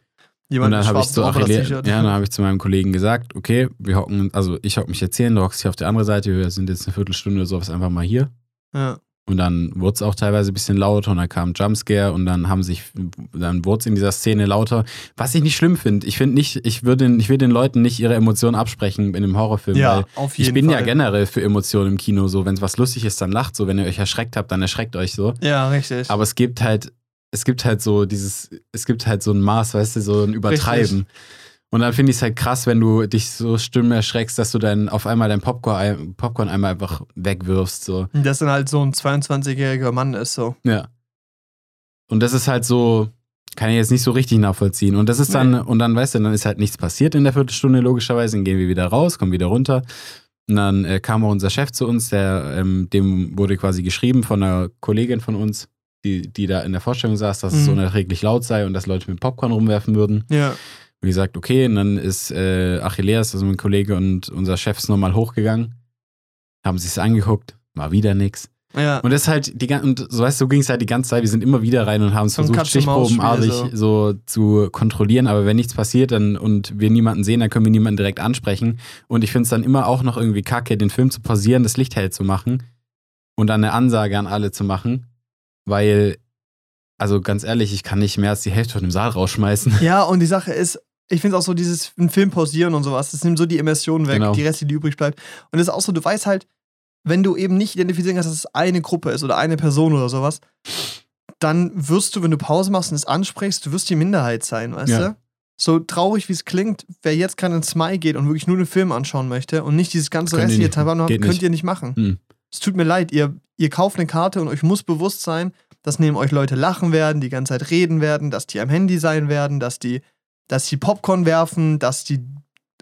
Jemand Und dann habe ich zu Achille, ja, dann habe ich zu meinem Kollegen gesagt, okay, wir hocken, also ich hock mich jetzt hier hin, du hockst hier auf der anderen Seite, wir sind jetzt eine Viertelstunde oder sowas einfach mal hier. ja. Und dann wurde es auch teilweise ein bisschen lauter und dann kam ein Jumpscare und dann haben sich, dann wurde es in dieser Szene lauter. Was ich nicht schlimm finde. Ich finde nicht, ich würde den, ich will den Leuten nicht ihre Emotionen absprechen in einem Horrorfilm. ja, auf jeden ich bin Fall. ja generell für Emotionen im Kino so. Wenn es was lustig ist, dann lacht so. Wenn ihr euch erschreckt habt, dann erschreckt euch so. Ja, richtig. Aber es gibt halt, es gibt halt so dieses, es gibt halt so ein Maß, weißt du, so ein Übertreiben. Und dann finde ich es halt krass, wenn du dich so stumm erschreckst, dass du dann auf einmal dein Popcorn, Popcorn einmal einfach wegwirfst. So. das dann halt so ein 22-jähriger Mann ist so. Ja. Und das ist halt so, kann ich jetzt nicht so richtig nachvollziehen. Und das ist dann, Nee. und dann, weißt du, dann ist halt nichts passiert in der Viertelstunde, logischerweise. Dann gehen wir wieder raus, kommen wieder runter. Und dann äh, kam auch unser Chef zu uns, der, ähm, dem wurde quasi geschrieben von einer Kollegin von uns, die, die da in der Vorstellung saß, dass es Mhm. unerträglich laut sei und dass Leute mit Popcorn rumwerfen würden. Ja. Wie gesagt, okay, und dann ist äh, Achilleas, also mein Kollege und unser Chef ist nochmal hochgegangen, haben sich's angeguckt, war wieder nix. Ja. Und das halt die und so weißt du, so ging es halt die ganze Zeit. Wir sind immer wieder rein und haben es So versucht, stichprobenartig so. zu kontrollieren. Aber wenn nichts passiert dann, und wir niemanden sehen, dann können wir niemanden direkt ansprechen. Und ich finde es dann immer auch noch irgendwie kacke, den Film zu pausieren, das Licht hell zu machen und dann eine Ansage an alle zu machen. Weil, also ganz ehrlich, ich kann nicht mehr als die Hälfte von dem Saal rausschmeißen. Ja, und die Sache ist, ich finde auch so dieses einen Film pausieren und sowas, das nimmt so die Immersion weg, Genau. die Reste, die übrig bleibt. Und es ist auch so, du weißt halt, wenn du eben nicht identifizieren kannst, dass es eine Gruppe ist oder eine Person oder sowas, dann wirst du, wenn du Pause machst und es ansprichst, du wirst die Minderheit sein, weißt Ja. du? So traurig wie es klingt, wer jetzt gerade ins Mai geht und wirklich nur den Film anschauen möchte und nicht dieses ganze restliche nicht. Taiwan habt, könnt nicht. ihr nicht machen. Hm. Es tut mir leid, ihr, ihr kauft eine Karte und euch muss bewusst sein, dass neben euch Leute lachen werden, die ganze Zeit reden werden, dass die am Handy sein werden, dass die, dass die Popcorn werfen, dass die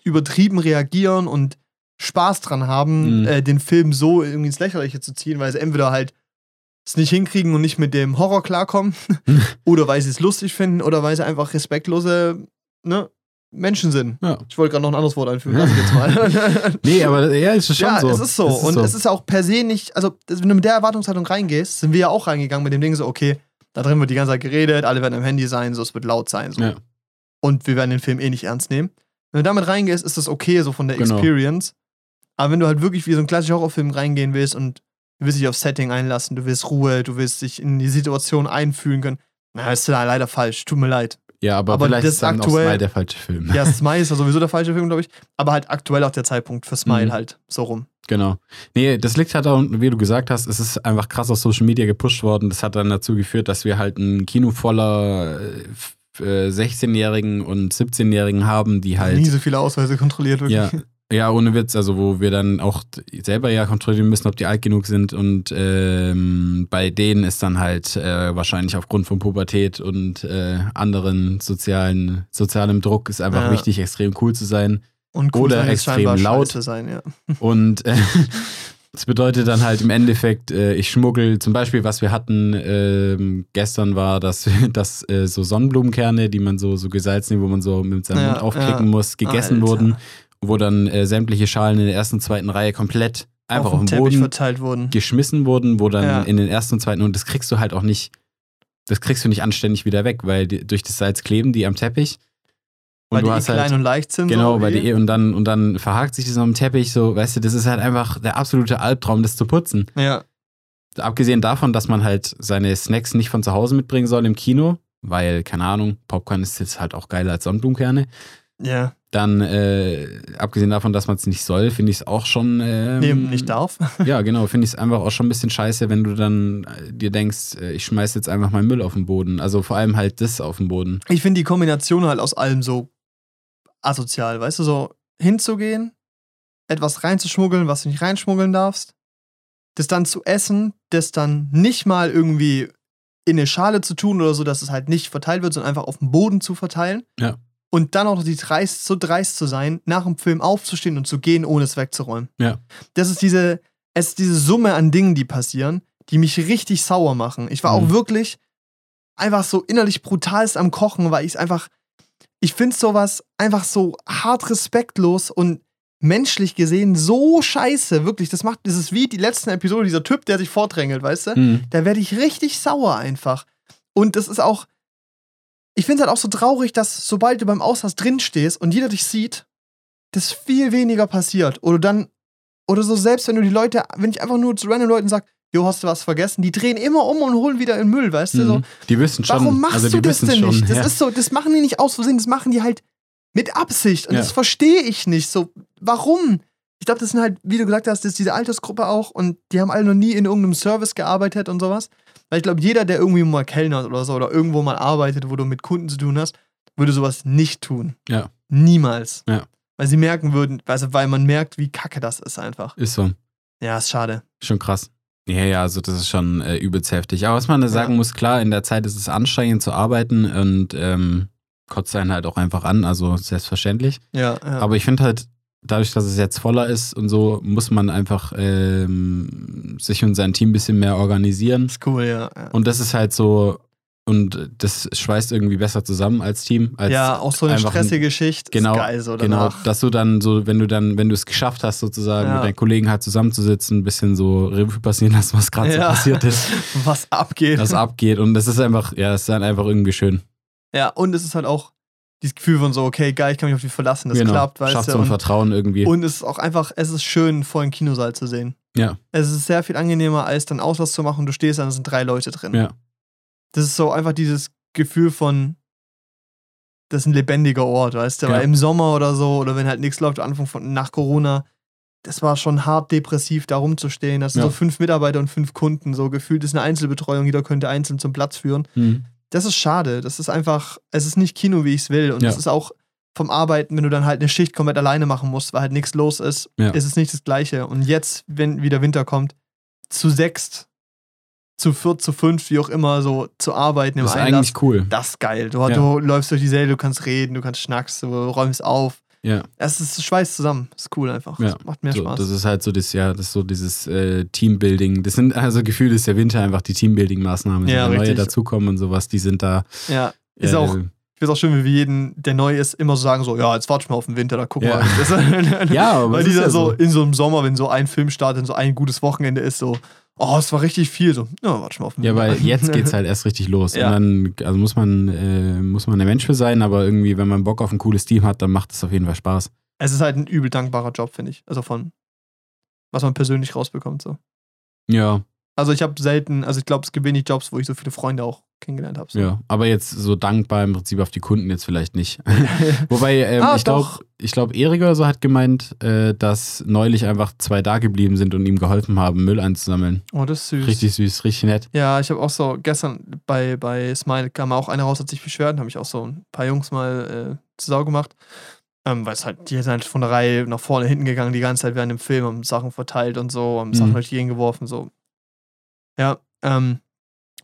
übertrieben reagieren und Spaß dran haben, Mhm. äh, den Film so irgendwie ins Lächerliche zu ziehen, weil sie entweder halt es nicht hinkriegen und nicht mit dem Horror klarkommen, oder weil sie es lustig finden, oder weil sie einfach respektlose ne, Menschen sind. Ja. Ich wollte gerade noch ein anderes Wort einfügen, lass ich jetzt mal. Nee, aber ja, ist schon ja, so. es ist so. und es ist auch per se nicht, also wenn du mit der Erwartungshaltung reingehst, sind wir ja auch reingegangen mit dem Ding so, okay, da drin wird die ganze Zeit geredet, alle werden am Handy sein, so es wird laut sein. So. Ja. Und wir werden den Film eh nicht ernst nehmen. Wenn du damit reingehst, ist das okay, so von der Genau. Experience. Aber wenn du halt wirklich wie so ein klassischer Horrorfilm reingehen willst und du willst dich aufs Setting einlassen, du willst Ruhe, du willst dich in die Situation einfühlen können, na, ist da leider falsch, tut mir leid. ja, aber, aber vielleicht das ist dann aktuell- auch Smile der falsche Film. Ja, Smile ist ja sowieso der falsche Film, glaube ich. Aber halt aktuell auch der Zeitpunkt für Smile Mhm. halt so rum. Genau. Nee, das liegt halt auch, wie du gesagt hast, es ist einfach krass auf Social Media gepusht worden. Das hat dann dazu geführt, dass wir halt ein Kino voller äh, f- äh, 16-Jährigen und 17-Jährigen haben, die Nie halt. so viele Ausweise kontrolliert, wirklich. Ja, ja, ohne Witz, also wo wir dann auch selber ja kontrollieren müssen, ob die alt genug sind und ähm, bei denen ist dann halt äh, wahrscheinlich aufgrund von Pubertät und äh, anderen sozialen, sozialem Druck ist einfach Ja. wichtig, extrem cool zu sein. Und Oder sein ist extrem laut. scheiße sein, ja. Und äh, das bedeutet dann halt im Endeffekt, äh, ich schmuggel zum Beispiel, was wir hatten ähm, gestern war, dass, dass äh, so Sonnenblumenkerne, die man so, so gesalzen, wo man so mit seinem Ja, Mund aufklicken ja. muss, gegessen Alter. wurden, wo dann äh, sämtliche Schalen in der ersten und zweiten Reihe komplett einfach auf, dem den Teppich Boden verteilt wurden. geschmissen wurden, wo dann Ja. in den ersten und zweiten, und das kriegst du halt auch nicht, das kriegst du nicht anständig wieder weg, weil die, durch das Salz kleben die am Teppich. Und weil du die eh hast klein halt, und leicht sind. Genau, so weil die und dann und dann verhakt sich das am Teppich so, weißt du, das ist halt einfach der absolute Albtraum, das zu putzen. Ja, Abgesehen davon, dass man halt seine Snacks nicht von zu Hause mitbringen soll im Kino, weil keine Ahnung, Popcorn ist jetzt halt auch geiler als Sonnenblumenkerne. ja. Dann äh, abgesehen davon, dass man es nicht soll, finde ich es auch schon ähm, Nee, nicht darf. Ja, genau, finde ich es einfach auch schon ein bisschen scheiße, wenn du dann äh, dir denkst, äh, ich schmeiß jetzt einfach meinen Müll auf den Boden. Also vor allem halt das auf den Boden. Ich finde die Kombination halt aus allem so asozial, weißt du, so hinzugehen, etwas reinzuschmuggeln, was du nicht reinschmuggeln darfst, das dann zu essen, das dann nicht mal irgendwie in eine Schale zu tun oder so, dass es halt nicht verteilt wird, sondern einfach auf dem Boden zu verteilen. Ja. Und dann auch noch die dreist, so dreist zu sein, nach dem Film aufzustehen und zu gehen, ohne es wegzuräumen. Ja. Das ist diese, es ist diese Summe an Dingen, die passieren, die mich richtig sauer machen. Ich war Mhm. auch wirklich einfach so innerlich brutalst am Kochen, weil ich es einfach, ich finde sowas einfach so hart respektlos und menschlich gesehen so scheiße. Wirklich, das macht, das ist wie die letzten Episode, dieser Typ, der sich vordrängelt, weißt du? Mhm. Da werde ich richtig sauer einfach. Und das ist auch, ich finde es halt auch so traurig, dass sobald du beim Auslass drin stehst und jeder dich sieht, das viel weniger passiert. Oder dann, oder so selbst wenn du die Leute, wenn ich einfach nur zu random Leuten sag, jo, hast du was vergessen, die drehen immer um und holen wieder in Müll, weißt du? So, Mhm. Die wissen schon. Warum machst also du das denn schon, nicht? Das ja. ist so, das machen die nicht aus Versehen, das machen die halt mit Absicht. Und Ja. das verstehe ich nicht. So, warum? Ich glaube, das sind halt, wie du gesagt hast, das ist diese Altersgruppe auch und die haben alle noch nie in irgendeinem Service gearbeitet und sowas. Weil ich glaube, jeder, der irgendwie mal kellnert oder so oder irgendwo mal arbeitet, wo du mit Kunden zu tun hast, würde sowas nicht tun. Ja. Niemals. Ja. Weil sie merken würden, also weil man merkt, wie kacke das ist einfach. Ist so. Ja, ist schade. Schon krass. Ja, ja, also das ist schon äh, übelst heftig. Aber was man da sagen Ja. muss, klar, in der Zeit ist es anstrengend zu arbeiten und ähm, kotzt einen halt auch einfach an, also selbstverständlich. Ja, ja. Aber ich finde halt, dadurch, dass es jetzt voller ist und so, muss man einfach ähm, sich und sein Team ein bisschen mehr organisieren. Das ist cool, ja. ja. Und das ist halt so, und das schweißt irgendwie besser zusammen als Team. Als ja, auch so eine stressige Schicht Genau, geil so Genau, dass du dann so, wenn du dann, wenn du es geschafft hast, sozusagen Ja. mit deinen Kollegen halt zusammenzusitzen, ein bisschen so Revue passieren lassen, was gerade so Ja. passiert ist, Was abgeht. was abgeht. Und das ist einfach, ja, das ist dann einfach irgendwie schön. Ja, und es ist halt auch dieses Gefühl von so, okay, geil, ich kann mich auf dich verlassen, das genau. klappt, weißt Schafft du. so ein und, Vertrauen irgendwie. und es ist auch einfach, es ist schön, vor einem Kinosaal zu sehen. Ja. Es ist sehr viel angenehmer, als dann Auslass zu machen und du stehst da und es sind drei Leute drin. Ja. Das ist so einfach dieses Gefühl von, das ist ein lebendiger Ort, weißt du, Ja. weil im Sommer oder so, oder wenn halt nichts läuft, Anfang von, nach Corona, das war schon hart depressiv, da rumzustehen. Das sind Ja. so fünf Mitarbeiter und fünf Kunden, so gefühlt ist eine Einzelbetreuung, jeder könnte einzeln zum Platz führen. Mhm. das ist schade. Das ist einfach, es ist nicht Kino, wie ich es will. Und Ja. es ist auch vom Arbeiten, wenn du dann halt eine Schicht komplett alleine machen musst, weil halt nichts los ist, Ja. ist es nicht das Gleiche. Und jetzt, wenn wieder Winter kommt, zu sechst, zu viert, zu fünf, wie auch immer, so zu arbeiten im Das ist Einlass, eigentlich cool. das ist geil. Du, Ja. du läufst durch die Säle, du kannst reden, du kannst schnackst, du räumst auf. Ja. Es ist schweißt zusammen. Das ist cool einfach. Ja. Das macht mehr So, Spaß. das ist halt so das, ja, das ist so dieses äh, Teambuilding. Das sind also Gefühl ist der Winter einfach die Teambuilding-Maßnahmen. Ja, wenn neue dazukommen und sowas, die sind da. ja, ist äh, auch, ich finde es auch schön, wie wir jeden, der neu ist, immer so sagen: so, ja, jetzt warte ich mal auf den Winter, da guck Ja. mal. Ja, aber Weil die dann ja so so. in so einem Sommer, wenn so ein Film startet, so ein gutes Wochenende ist, so, oh, es war richtig viel. So, ja, warte mal auf den Ja, weil jetzt geht's halt erst richtig los. Ja. Und dann, also muss man, äh, muss man der Mensch für sein, aber irgendwie, wenn man Bock auf ein cooles Team hat, dann macht es auf jeden Fall Spaß. Es ist halt ein übel dankbarer Job, finde ich. Also von, was man persönlich rausbekommt. So. Ja, Also ich habe selten, also ich glaube, es gibt wenig Jobs, wo ich so viele Freunde auch kennengelernt habe. So. ja. Aber jetzt so dankbar im Prinzip auf die Kunden jetzt vielleicht nicht. Wobei, ähm, Ah, ich glaube, ich glaube, Erik oder so hat gemeint, äh, dass neulich einfach zwei da geblieben sind und ihm geholfen haben, Müll einzusammeln. Oh, das ist süß. Richtig süß, richtig nett. Ja, ich habe auch so, gestern bei, bei Smile kam auch einer raus, hat sich beschwert, und habe ich auch so ein paar Jungs mal äh, zu Sau gemacht. Ähm, weil es halt, die sind halt von der Reihe nach vorne, hinten gegangen, die ganze Zeit während dem Film, haben Sachen verteilt und so, haben Sachen Mhm. durch die geworfen, so. Ja, ähm,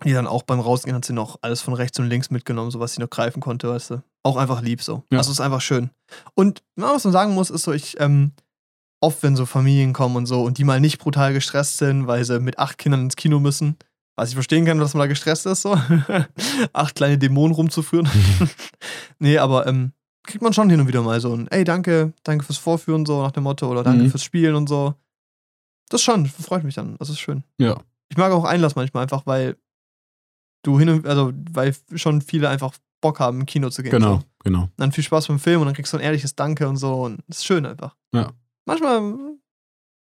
die dann auch beim Rausgehen hat sie noch alles von rechts und links mitgenommen, so was sie noch greifen konnte, weißt du. Auch einfach lieb so. Ja. Also ist einfach schön. Und was man sagen muss, ist so, ich, ähm, oft, wenn so Familien kommen und so und die mal nicht brutal gestresst sind, weil sie mit acht Kindern ins Kino müssen, was ich verstehen kann, dass man da gestresst ist, so. acht kleine Dämonen rumzuführen. nee, aber ähm, kriegt man schon hin und wieder mal so ein, ey, danke, danke fürs Vorführen, so nach dem Motto, oder danke Mhm. fürs Spielen und so. Das schon, freut mich dann. Das ist schön. Ja. Ich mag auch Einlass manchmal einfach, weil du hin und, also, weil schon viele einfach Bock haben, im Kino zu gehen. Genau, So. genau. Dann viel Spaß beim Film und dann kriegst du ein ehrliches Danke und so und das ist schön einfach. Ja. Manchmal,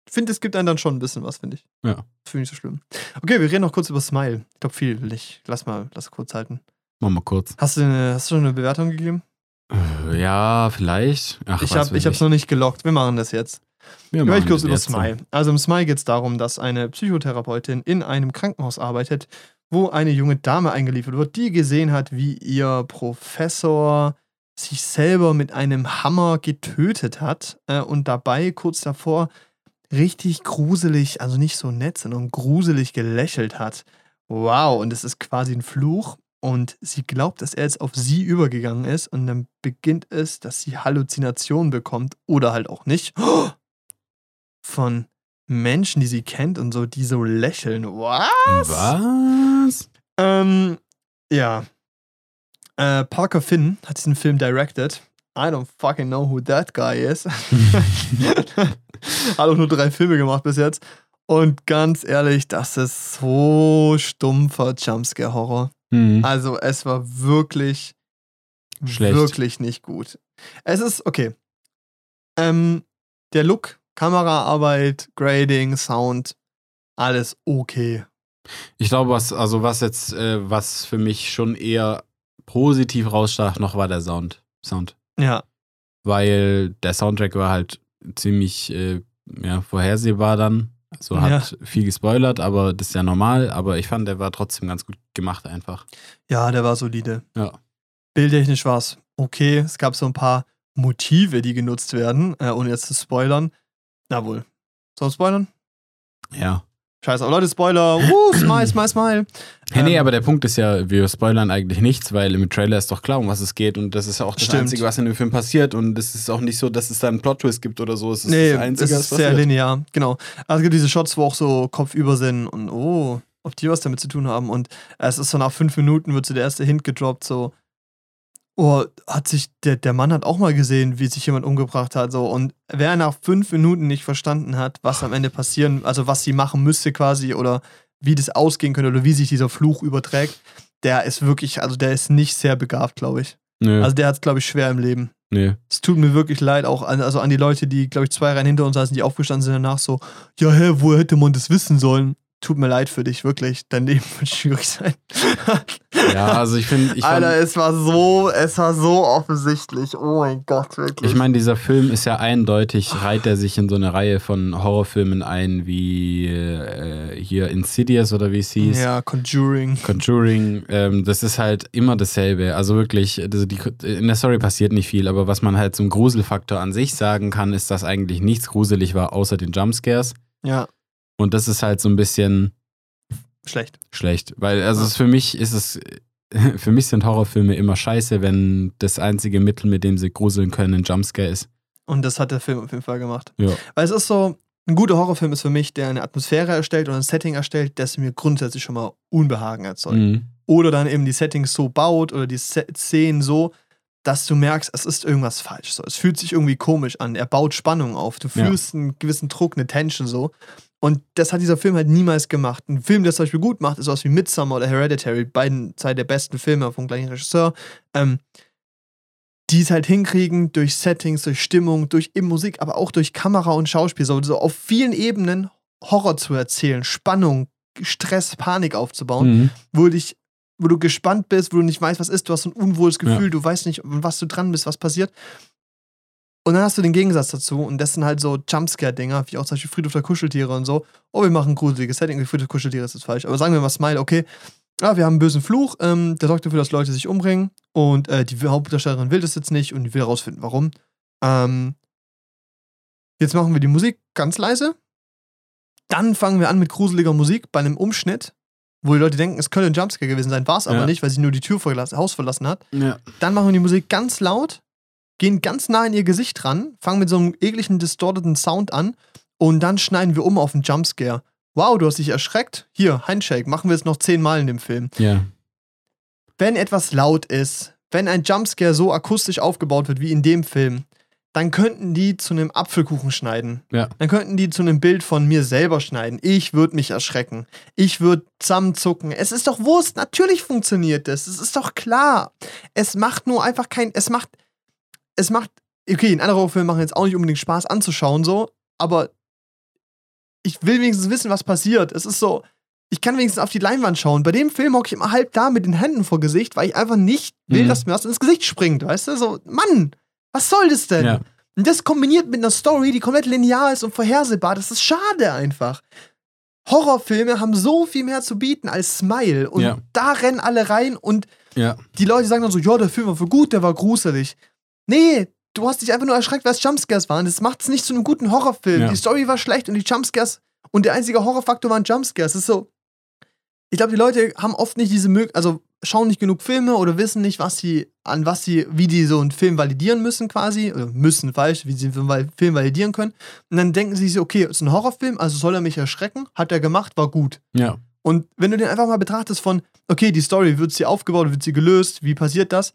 ich finde, es gibt einem dann schon ein bisschen was, finde ich. Ja. Das finde ich nicht so schlimm. Okay, wir reden noch kurz über Smile. Ich glaube, viel will ich. Lass mal, lass kurz halten. Machen wir kurz. Hast du, eine, hast du schon eine Bewertung gegeben? Äh, Ja, vielleicht. Ach, ich habe ich hab's noch nicht gelockt. Wir machen das jetzt. Wir Ich machen kurz das über. Smile. Also im Smile geht es darum, dass eine Psychotherapeutin in einem Krankenhaus arbeitet, wo eine junge Dame eingeliefert wird, die gesehen hat, wie ihr Professor sich selber mit einem Hammer getötet hat äh, und dabei kurz davor richtig gruselig, also nicht so nett, sondern gruselig gelächelt hat. Wow, und es ist quasi ein Fluch. Und sie glaubt, dass er jetzt auf sie übergegangen ist. Und dann beginnt es, dass sie Halluzinationen bekommt oder halt auch nicht. Von Menschen, die sie kennt und so, die so lächeln. Was? Was? Ähm, ja. Äh, Parker Finn hat diesen Film directed. I don't fucking know who that guy is. hat auch nur drei Filme gemacht bis jetzt. Und ganz ehrlich, das ist so stumpfer Jumpscare-Horror. Hm. Also es war wirklich, Schlecht. wirklich nicht gut. Es ist, okay. Ähm, der Look, Kameraarbeit, Grading, Sound, alles okay. Ich glaube, was, also was jetzt, äh, was für mich schon eher positiv rausstach, noch war der Sound. Sound. Ja, Weil der Soundtrack war halt ziemlich äh, ja, vorhersehbar dann. Also hat viel gespoilert, aber das ist ja normal. Aber ich fand, der war trotzdem ganz gut gemacht einfach. ja, der war solide. Ja. Bildtechnisch war es okay. Es gab so ein paar Motive, die genutzt werden, äh, ohne jetzt zu spoilern. Na wohl. Soll ich spoilern? Ja. Scheiße, aber Leute, Spoiler. Woo, smile, smile, smile. Hey, nee, Ähm, aber der Punkt ist ja, wir spoilern eigentlich nichts, weil im Trailer ist doch klar, um was es geht und das ist ja auch das Stimmt. Einzige, was in dem Film passiert und es ist auch nicht so, dass es da einen Plot-Twist gibt oder so. Es ist Nee, das Einzige, es was ist sehr passiert. linear, genau. Also es gibt diese Shots, wo auch so kopfüber sind und oh, ob die was damit zu tun haben. Und es ist so nach fünf Minuten wird so der erste Hint gedroppt, so, oh, hat sich, der, der Mann hat auch mal gesehen, wie sich jemand umgebracht hat, so. Und wer nach fünf Minuten nicht verstanden hat, was am Ende passieren, also was sie machen müsste quasi oder wie das ausgehen könnte oder wie sich dieser Fluch überträgt, der ist wirklich, also der ist nicht sehr begabt, glaube ich. Nö, Also der hat es, glaube ich, schwer im Leben. nö. Es tut mir wirklich leid, auch an, also an die Leute, die, glaube ich, zwei Reihen hinter uns saßen, die aufgestanden sind danach so, ja, hä, woher hätte man das wissen sollen? Tut mir leid für dich, wirklich. Dein Leben wird schwierig sein. Ja, also ich finde, Alter, es war so, es war so offensichtlich. Oh mein Gott, wirklich. Ich meine, dieser Film ist ja eindeutig, reiht er sich in so eine Reihe von Horrorfilmen ein, wie äh, hier Insidious oder wie es hieß. ja, Conjuring. Conjuring, ähm, das ist halt immer dasselbe. Also wirklich, also die, in der Story passiert nicht viel, aber was man halt zum Gruselfaktor an sich sagen kann, ist, dass eigentlich nichts gruselig war, außer den Jumpscares. Ja, Und das ist halt so ein bisschen schlecht. schlecht. Weil, also Ja. es für mich ist es, für mich sind Horrorfilme immer scheiße, wenn das einzige Mittel, mit dem sie gruseln können, ein Jumpscare ist. Und das hat der Film auf jeden Fall gemacht. Ja. Weil es ist so, ein guter Horrorfilm ist für mich, der eine Atmosphäre erstellt oder ein Setting erstellt, das mir grundsätzlich schon mal Unbehagen erzeugt. Mhm. oder dann eben die Settings so baut oder die Szenen so, dass du merkst, es ist irgendwas falsch. So. Es fühlt sich irgendwie komisch an. Er baut Spannung auf. Du Ja. fühlst einen gewissen Druck, eine Tension so. Und das hat dieser Film halt niemals gemacht. Ein Film, der es zum Beispiel gut macht, ist sowas wie Midsommar oder Hereditary, beiden zwei der besten Filme vom gleichen Regisseur. Ähm, die es halt hinkriegen durch Settings, durch Stimmung, durch eben Musik, aber auch durch Kamera und Schauspiel, so, so auf vielen Ebenen Horror zu erzählen, Spannung, Stress, Panik aufzubauen Mhm. wo, dich, wo du gespannt bist, wo du nicht weißt, was ist, du hast ein unwohles Gefühl, du weißt nicht, was du dran bist, was passiert. Und dann hast du den Gegensatz dazu und das sind halt so Jumpscare-Dinger, wie auch zum Beispiel Friedhof der Kuscheltiere und so. Oh, wir machen ein gruseliges Setting, Friedhof der Kuscheltiere ist das falsch. Aber sagen wir mal Smile, okay, ah, wir haben einen bösen Fluch, ähm, der sorgt dafür, dass Leute sich umbringen und äh, die Hauptdarstellerin will das jetzt nicht und die will herausfinden, warum. Ähm, jetzt machen wir die Musik ganz leise. Dann fangen wir an mit gruseliger Musik bei einem Umschnitt, wo die Leute denken, es könnte ein Jumpscare gewesen sein, war es aber Ja. nicht, weil sie nur die Tür vor das Haus verlassen hat. Ja. Dann machen wir die Musik ganz laut, gehen ganz nah in ihr Gesicht ran, fangen mit so einem ekligen, distorteten Sound an und dann schneiden wir um auf einen Jumpscare. Wow, du hast dich erschreckt? Hier, Handshake, machen wir es noch zehnmal in dem Film. ja. Wenn etwas laut ist, wenn ein Jumpscare so akustisch aufgebaut wird wie in dem Film, dann könnten die zu einem Apfelkuchen schneiden. Ja. Dann könnten die zu einem Bild von mir selber schneiden. Ich würde mich erschrecken. Ich würde zusammenzucken. Es ist doch Wurst. Natürlich funktioniert das. Es ist doch klar. Es macht nur einfach kein. Es macht. Es macht. Okay, in anderen Horrorfilmen machen jetzt auch nicht unbedingt Spaß anzuschauen, so. Aber ich will wenigstens wissen, was passiert. Es ist so. Ich kann wenigstens auf die Leinwand schauen. Bei dem Film hocke ich immer halb da mit den Händen vor Gesicht, weil ich einfach nicht will, Mhm. dass mir was ins Gesicht springt. Weißt du? So, Mann, was soll das denn? Ja. Und das kombiniert mit einer Story, die komplett linear ist und vorhersehbar, das ist schade einfach. Horrorfilme haben so viel mehr zu bieten als Smile. Und Ja. da rennen alle rein und Ja. die Leute sagen dann so, ja, der Film war für gut, der war gruselig. Nee, du hast dich einfach nur erschreckt, weil es Jumpscares waren. Das macht es nicht zu einem guten Horrorfilm. Ja. Die Story war schlecht und die Jumpscares und der einzige Horrorfaktor waren Jumpscares. Das ist so. Ich glaube, die Leute haben oft nicht diese Möglichkeit, also schauen nicht genug Filme oder wissen nicht, was sie, an was sie, wie die so einen Film validieren müssen quasi, oder müssen falsch, wie sie einen Film validieren können. Und dann denken sie sich, okay, ist ein Horrorfilm, also soll er mich erschrecken, hat er gemacht, war gut. Ja. Und wenn du den einfach mal betrachtest von, okay, die Story, wird sie aufgebaut, wird sie gelöst, wie passiert das?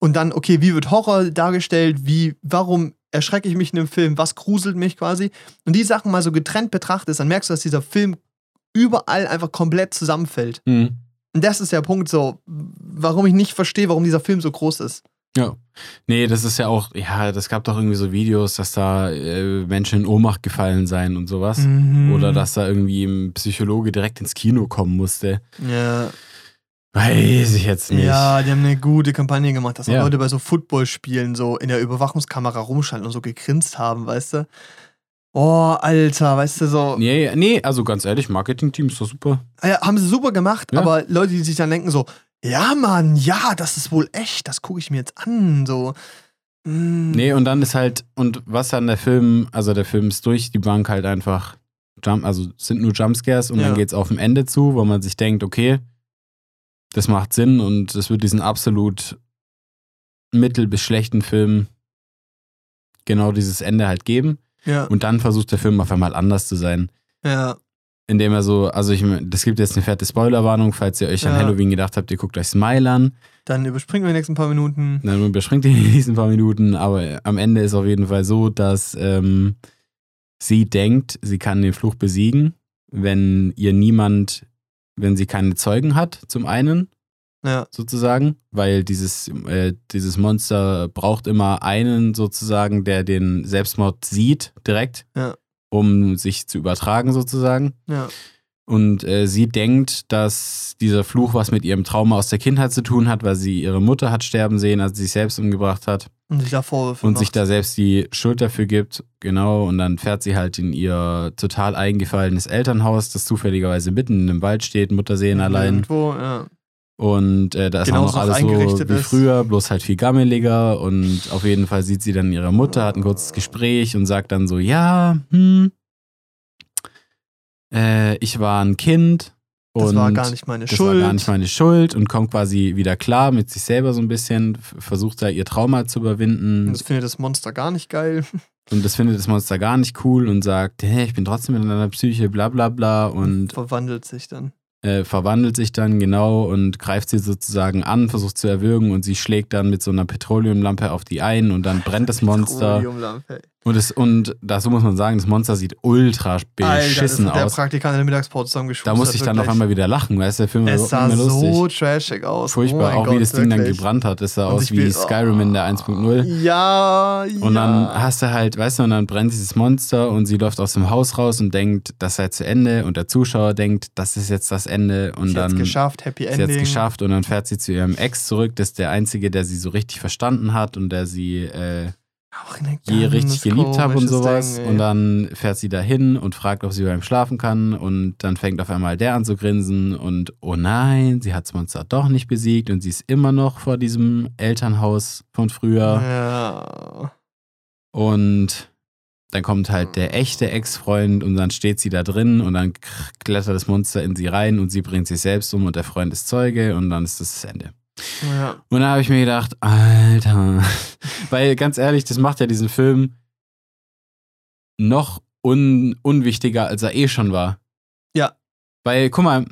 Und dann, okay, wie wird Horror dargestellt, wie, warum erschrecke ich mich in einem Film, was gruselt mich quasi? Und die Sachen mal so getrennt betrachtest, dann merkst du, dass dieser Film überall einfach komplett zusammenfällt. Mhm. Und das ist der Punkt so, warum ich nicht verstehe, warum dieser Film so groß ist. Ja. Nee, das ist ja auch, ja, das gab doch irgendwie so Videos, dass da äh, Menschen in Ohnmacht gefallen seien und sowas. Mhm. Oder dass da irgendwie ein Psychologe direkt ins Kino kommen musste. Ja. Weiß ich jetzt nicht. Ja, die haben eine gute Kampagne gemacht, dass auch Ja. Leute bei so Footballspielen so in der Überwachungskamera rumschalten und so gegrinst haben, weißt du? Oh, Alter, weißt du, so. Nee, nee, also ganz ehrlich, Marketing-Team ist doch super. Ja, haben sie super gemacht, Ja. aber Leute, die sich dann denken so, ja, Mann, ja, das ist wohl echt, das gucke ich mir jetzt an, so. Mm. Nee, und dann ist halt, und was dann der Film, also der Film ist durch die Bank halt einfach Jump, also sind nur Jumpscares und Ja. dann geht's auf dem Ende zu, wo man sich denkt, okay, das macht Sinn und es wird diesen absolut mittel- bis schlechten Film genau dieses Ende halt geben. Ja, Und dann versucht der Film auf einmal anders zu sein. ja, Indem er so, also ich, das gibt jetzt eine fette Spoilerwarnung, falls ihr euch an Ja. Halloween gedacht habt, ihr guckt euch Smile an. dann überspringen wir die nächsten paar Minuten. Dann überspringt ihr die nächsten paar Minuten, aber am Ende ist auf jeden Fall so, dass ähm, sie denkt, sie kann den Fluch besiegen, wenn ihr niemand, wenn sie keine Zeugen hat, zum einen, Ja, sozusagen, weil dieses, äh, dieses Monster braucht immer einen sozusagen, der den Selbstmord sieht, direkt, Ja. um sich zu übertragen, sozusagen. ja, Und äh, sie denkt, dass dieser Fluch was mit ihrem Trauma aus der Kindheit zu tun hat, weil sie ihre Mutter hat sterben sehen, als sie sich selbst umgebracht hat und sich da Vorwürfe und macht. sich da selbst die Schuld dafür gibt. Genau, und dann fährt sie halt in ihr total eingefallenes Elternhaus, das zufälligerweise mitten im Wald steht, Mutterseen allein. Irgendwo, ja. Und äh, da ist Genauso auch noch alles so eingerichtet wie ist. früher, bloß halt viel gammeliger. Und auf jeden Fall sieht sie dann ihre Mutter, hat ein kurzes Gespräch und sagt dann so, ja, hm, äh, ich war ein Kind. Das und war gar nicht meine das Schuld. war gar nicht meine Schuld und kommt quasi wieder klar mit sich selber so ein bisschen, versucht da ihr Trauma zu überwinden Und das findet das Monster gar nicht geil. und das findet das Monster gar nicht cool und sagt, hey, ich bin trotzdem in deiner Psyche, bla bla bla und verwandelt sich dann. äh, verwandelt sich dann genau und greift sie sozusagen an, versucht zu erwürgen und sie schlägt dann mit so einer Petroleumlampe auf die ein und dann brennt das Monster. Petroleumlampe. Und, es, und dazu muss man sagen, das Monster sieht ultra Alter, das beschissen hat der aus. Praktikant in der Mittagspause zusammengeschustert. Da musste ich dann auf einmal wieder lachen, weißt du, der Film war Es sah so trashig aus. Furchtbar, oh auch Gott, wie das Ding dann gebrannt hat. Das sah Und aus wie bin- Skyrim in der 1.0. Ja, ja. Und dann hast du halt, weißt du, und dann brennt dieses Monster und sie läuft aus dem Haus raus und denkt, das sei zu Ende. Und der Zuschauer denkt, das ist jetzt das Ende. Und sie dann hat's geschafft, Happy sie Ending. hat's geschafft und dann fährt sie zu ihrem Ex zurück. Das ist der Einzige, der sie so richtig verstanden hat und der sie äh, je richtig geliebt hat und sowas. Ding, und dann fährt sie dahin und fragt, ob sie bei ihm schlafen kann. Und dann fängt auf einmal der an zu grinsen und oh nein, sie hat das Monster doch nicht besiegt und sie ist immer noch vor diesem Elternhaus von früher. Ja. Und dann kommt halt der echte Ex-Freund und dann steht sie da drin und dann klettert das Monster in sie rein und sie bringt sich selbst um und der Freund ist Zeuge und dann ist das das Ende. Ja. Und da habe ich mir gedacht, Alter, weil ganz ehrlich, das macht ja diesen Film noch un unwichtiger, als er eh schon war. Ja. Weil, guck mal,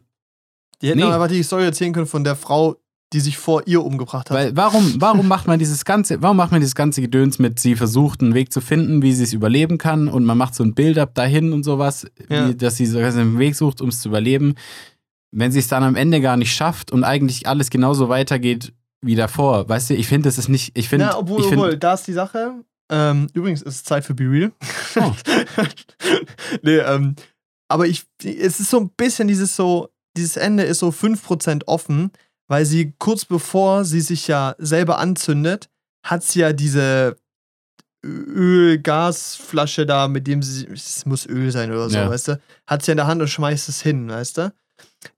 Die hätten Nee. aber einfach die Story erzählen können von der Frau, die sich vor ihr umgebracht hat. Weil warum, warum macht man dieses ganze, warum macht man dieses ganze Gedöns mit, sie versucht einen Weg zu finden, wie sie es überleben kann und man macht so ein Build-up dahin und sowas, Ja. wie, dass sie so einen Weg sucht, um es zu überleben. Wenn sie es dann am Ende gar nicht schafft und eigentlich alles genauso weitergeht wie davor, weißt du, ich finde, das ist nicht, ich finde, ja, obwohl, ich find, obwohl, da ist die Sache. Ähm, übrigens ist es Zeit für Be Real. Oh. nee, ähm, aber ich, es ist so ein bisschen dieses so, dieses Ende ist so 5% offen, weil sie kurz bevor sie sich ja selber anzündet, hat sie ja diese Öl-Gasflasche da, mit dem sie, es muss Öl sein oder so, Ja. weißt du, hat sie in der Hand und schmeißt es hin, weißt du.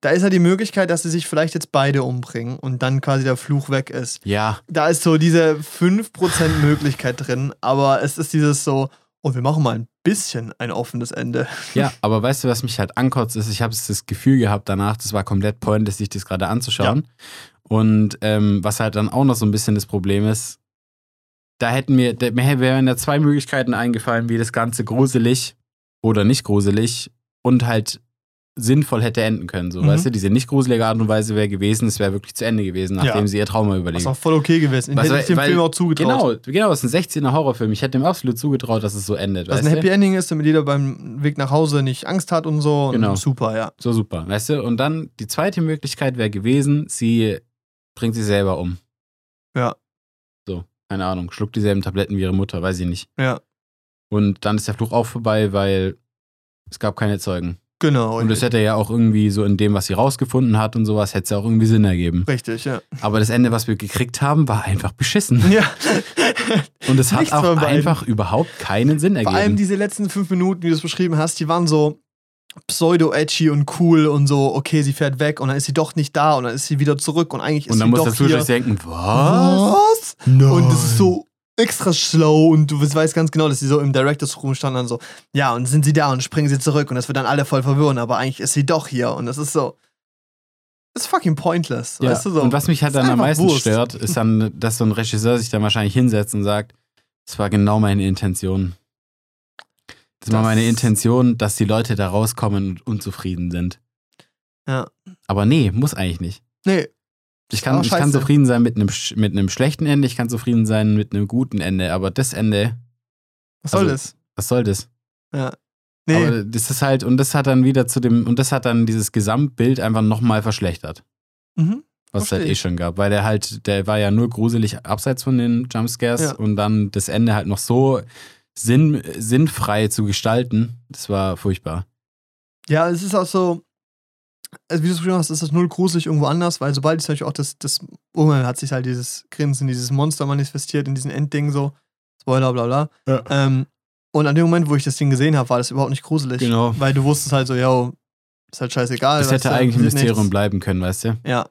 Da ist ja die Möglichkeit, dass sie sich vielleicht jetzt beide umbringen und dann quasi der Fluch weg ist ja, da ist so diese 5% Möglichkeit drin, aber es ist dieses so, oh, wir machen mal ein bisschen ein offenes Ende. ja, aber weißt du, was mich halt ankotzt, ist, ich habe das Gefühl gehabt danach, das war komplett pointless, sich das gerade anzuschauen. Und ähm, was halt dann auch noch so ein bisschen das Problem ist, da hätten mir, da, mir wären ja zwei Möglichkeiten eingefallen, wie das Ganze gruselig oder nicht gruselig und halt sinnvoll hätte enden können. So, Mhm. weißt du, diese nicht gruselige Art und Weise wäre gewesen, es wäre wirklich zu Ende gewesen, nachdem Ja. sie ihr Trauma Das überlegt. ist auch voll okay gewesen. Was, Hätte ich dem weil- Film auch zugetraut. Genau, genau, es ist ein 16er Horrorfilm. Ich hätte ihm absolut zugetraut, dass es so endet. Dass ein du? Happy Ending ist, damit jeder beim Weg nach Hause nicht Angst hat und so. Und Genau. Super, ja. So super, weißt du? Und dann die zweite Möglichkeit wäre gewesen, sie bringt sich selber um. Ja. So, keine Ahnung, schluckt dieselben Tabletten wie ihre Mutter, weiß ich nicht. Ja. Und dann ist der Fluch auch vorbei, weil es gab keine Zeugen. Genau. Und das hätte ja auch irgendwie so in dem, was sie rausgefunden hat und sowas, hätte es ja auch irgendwie Sinn ergeben. Richtig, ja. Aber das Ende, was wir gekriegt haben, war einfach beschissen. ja. Und es hat auch einfach überhaupt keinen Sinn Vor allem ergeben. diese letzten fünf Minuten, wie du es beschrieben hast, die waren so pseudo-edgy und cool und so, okay, sie fährt weg und dann ist sie doch nicht da und dann ist sie wieder zurück und eigentlich ist Und dann sie muss doch der Zuschauer hier. sich denken, was? Was? Und das ist so extra slow und du weißt ganz genau, dass sie so im Directors Room standen und so, ja, und sind sie da und springen sie zurück und das wird dann alle voll verwirren, aber eigentlich ist sie doch hier und das ist so. Das ist fucking pointless. Ja. Weißt du so? Und was mich halt dann am meisten Wurst. stört, ist dann, dass so ein Regisseur sich dann wahrscheinlich hinsetzt und sagt, das war genau meine Intention. Das, war Das- meine Intention, dass die Leute da rauskommen und unzufrieden sind. Ja. Aber nee, muss eigentlich nicht. Nee, Ich kann, Auch ich kann zufrieden sein mit einem, mit einem schlechten Ende, ich kann zufrieden sein mit einem guten Ende, aber das Ende, was soll Also, das? was soll das? Nee, Aber das ist halt, und das hat dann wieder zu dem, und das hat dann dieses Gesamtbild einfach nochmal verschlechtert, mhm. was es halt eh schon gab. Weil der halt, der war ja nur gruselig abseits von den Jumpscares Ja. und dann das Ende halt noch so sinn, sinnfrei zu gestalten, das war furchtbar. Ja, es ist auch so, also wie du es beschrieben hast, ist das null gruselig irgendwo anders, weil sobald es natürlich auch das, das, irgendwann hat sich halt dieses Grinsen, dieses Monster manifestiert in diesem Endding so, Spoiler, bla bla. Ja. Ähm, und an dem Moment, wo ich das Ding gesehen habe, war das überhaupt nicht gruselig. Genau. Weil du wusstest halt so, yo, ist halt scheißegal. Das hätte du, eigentlich ein Mysterium nichts. bleiben können, weißt du? Ja. Vor